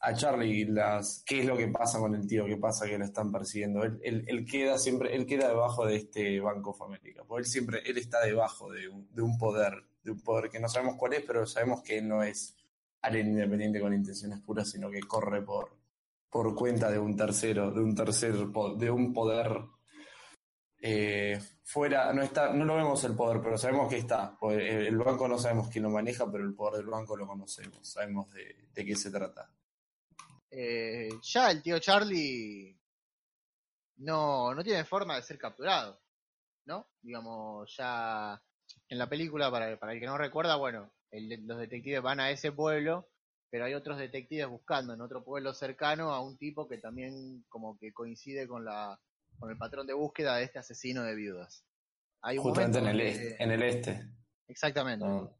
a Charlie las qué es lo que pasa con el tío, qué pasa que lo están persiguiendo. Él, él- él queda siempre, él queda debajo de este Banco of America, porque él siempre, él está debajo de un, de un poder, de un poder que no sabemos cuál es, pero sabemos que él no es alguien independiente con intenciones puras, sino que corre por, por cuenta de un tercero, de un tercer de un poder eh, fuera, no está, no lo vemos el poder, pero sabemos que está. Pues, El, el banco no sabemos quién lo maneja, pero el poder del banco lo conocemos, sabemos de, de qué se trata. Eh, ya el tío Charlie no, no tiene forma de ser capturado, ¿no? Digamos, ya en la película, para, para el que no recuerda, bueno, el- los detectives van a ese pueblo, pero hay otros detectives buscando en otro pueblo cercano a un tipo que también como que coincide con la con el patrón de búsqueda de este asesino de viudas. Hay un Justamente en el, este, en el este. Exactamente. No.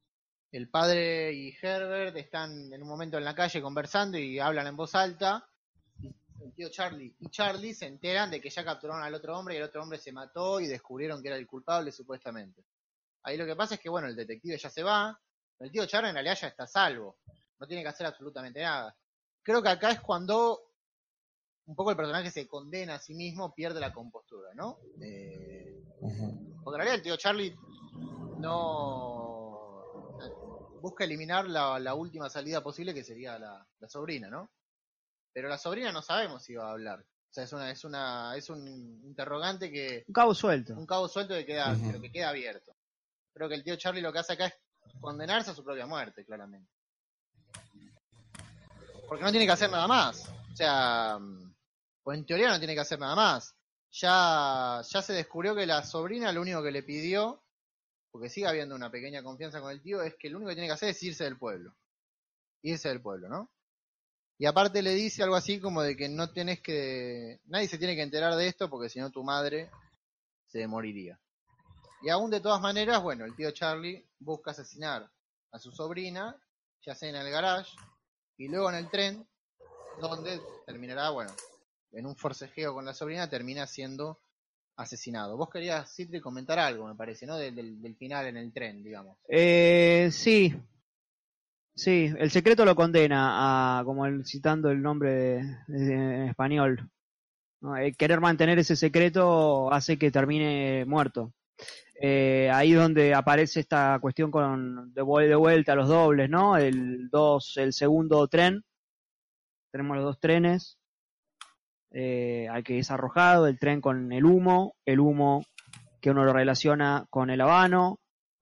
El padre y Herbert están en un momento en la calle conversando y hablan en voz alta. Y El tío Charlie y Charlie se enteran de que ya capturaron al otro hombre y el otro hombre se mató y descubrieron que era el culpable supuestamente. Ahí lo que pasa es que bueno, el detective ya se va, el tío Charlie en realidad ya está a salvo, no tiene que hacer absolutamente nada. Creo que acá es cuando un poco el personaje se condena a sí mismo, pierde la compostura, ¿no? Eh, porque en realidad el tío Charlie no busca eliminar la, la última salida posible que sería la, la sobrina, ¿no? Pero la sobrina no sabemos si va a hablar. O sea, es una, es una, es un interrogante que, Un cabo suelto. un cabo suelto que queda, Ujú. pero que queda abierto. Creo que el tío Charlie lo que hace acá es condenarse a su propia muerte, claramente. Porque no tiene que hacer nada más. O sea, pues en teoría no tiene que hacer nada más. Ya, ya se descubrió que la sobrina lo único que le pidió, porque sigue habiendo una pequeña confianza con el tío, es que lo único que tiene que hacer es irse del pueblo. Irse del pueblo, ¿no? Y aparte le dice algo así como de que no tenés que... Nadie se tiene que enterar de esto porque si no tu madre se moriría. Y aún de todas maneras, bueno, el tío Charlie busca asesinar a su sobrina, ya sea en el garage, y luego en el tren, donde terminará, bueno, en un forcejeo con la sobrina, termina siendo asesinado. Vos querías, Citri, comentar algo, me parece, ¿no? Del, del- del final en el tren, digamos. Eh, sí. Sí, el secreto lo condena a, como el, citando el nombre de- en español. El querer mantener ese secreto hace que termine muerto. Eh, ahí donde aparece esta cuestión con de, de vuelta los dobles, ¿no? El dos, el segundo tren. Tenemos los dos trenes. Eh, al que es arrojado, el tren con el humo, el humo que uno lo relaciona con el habano,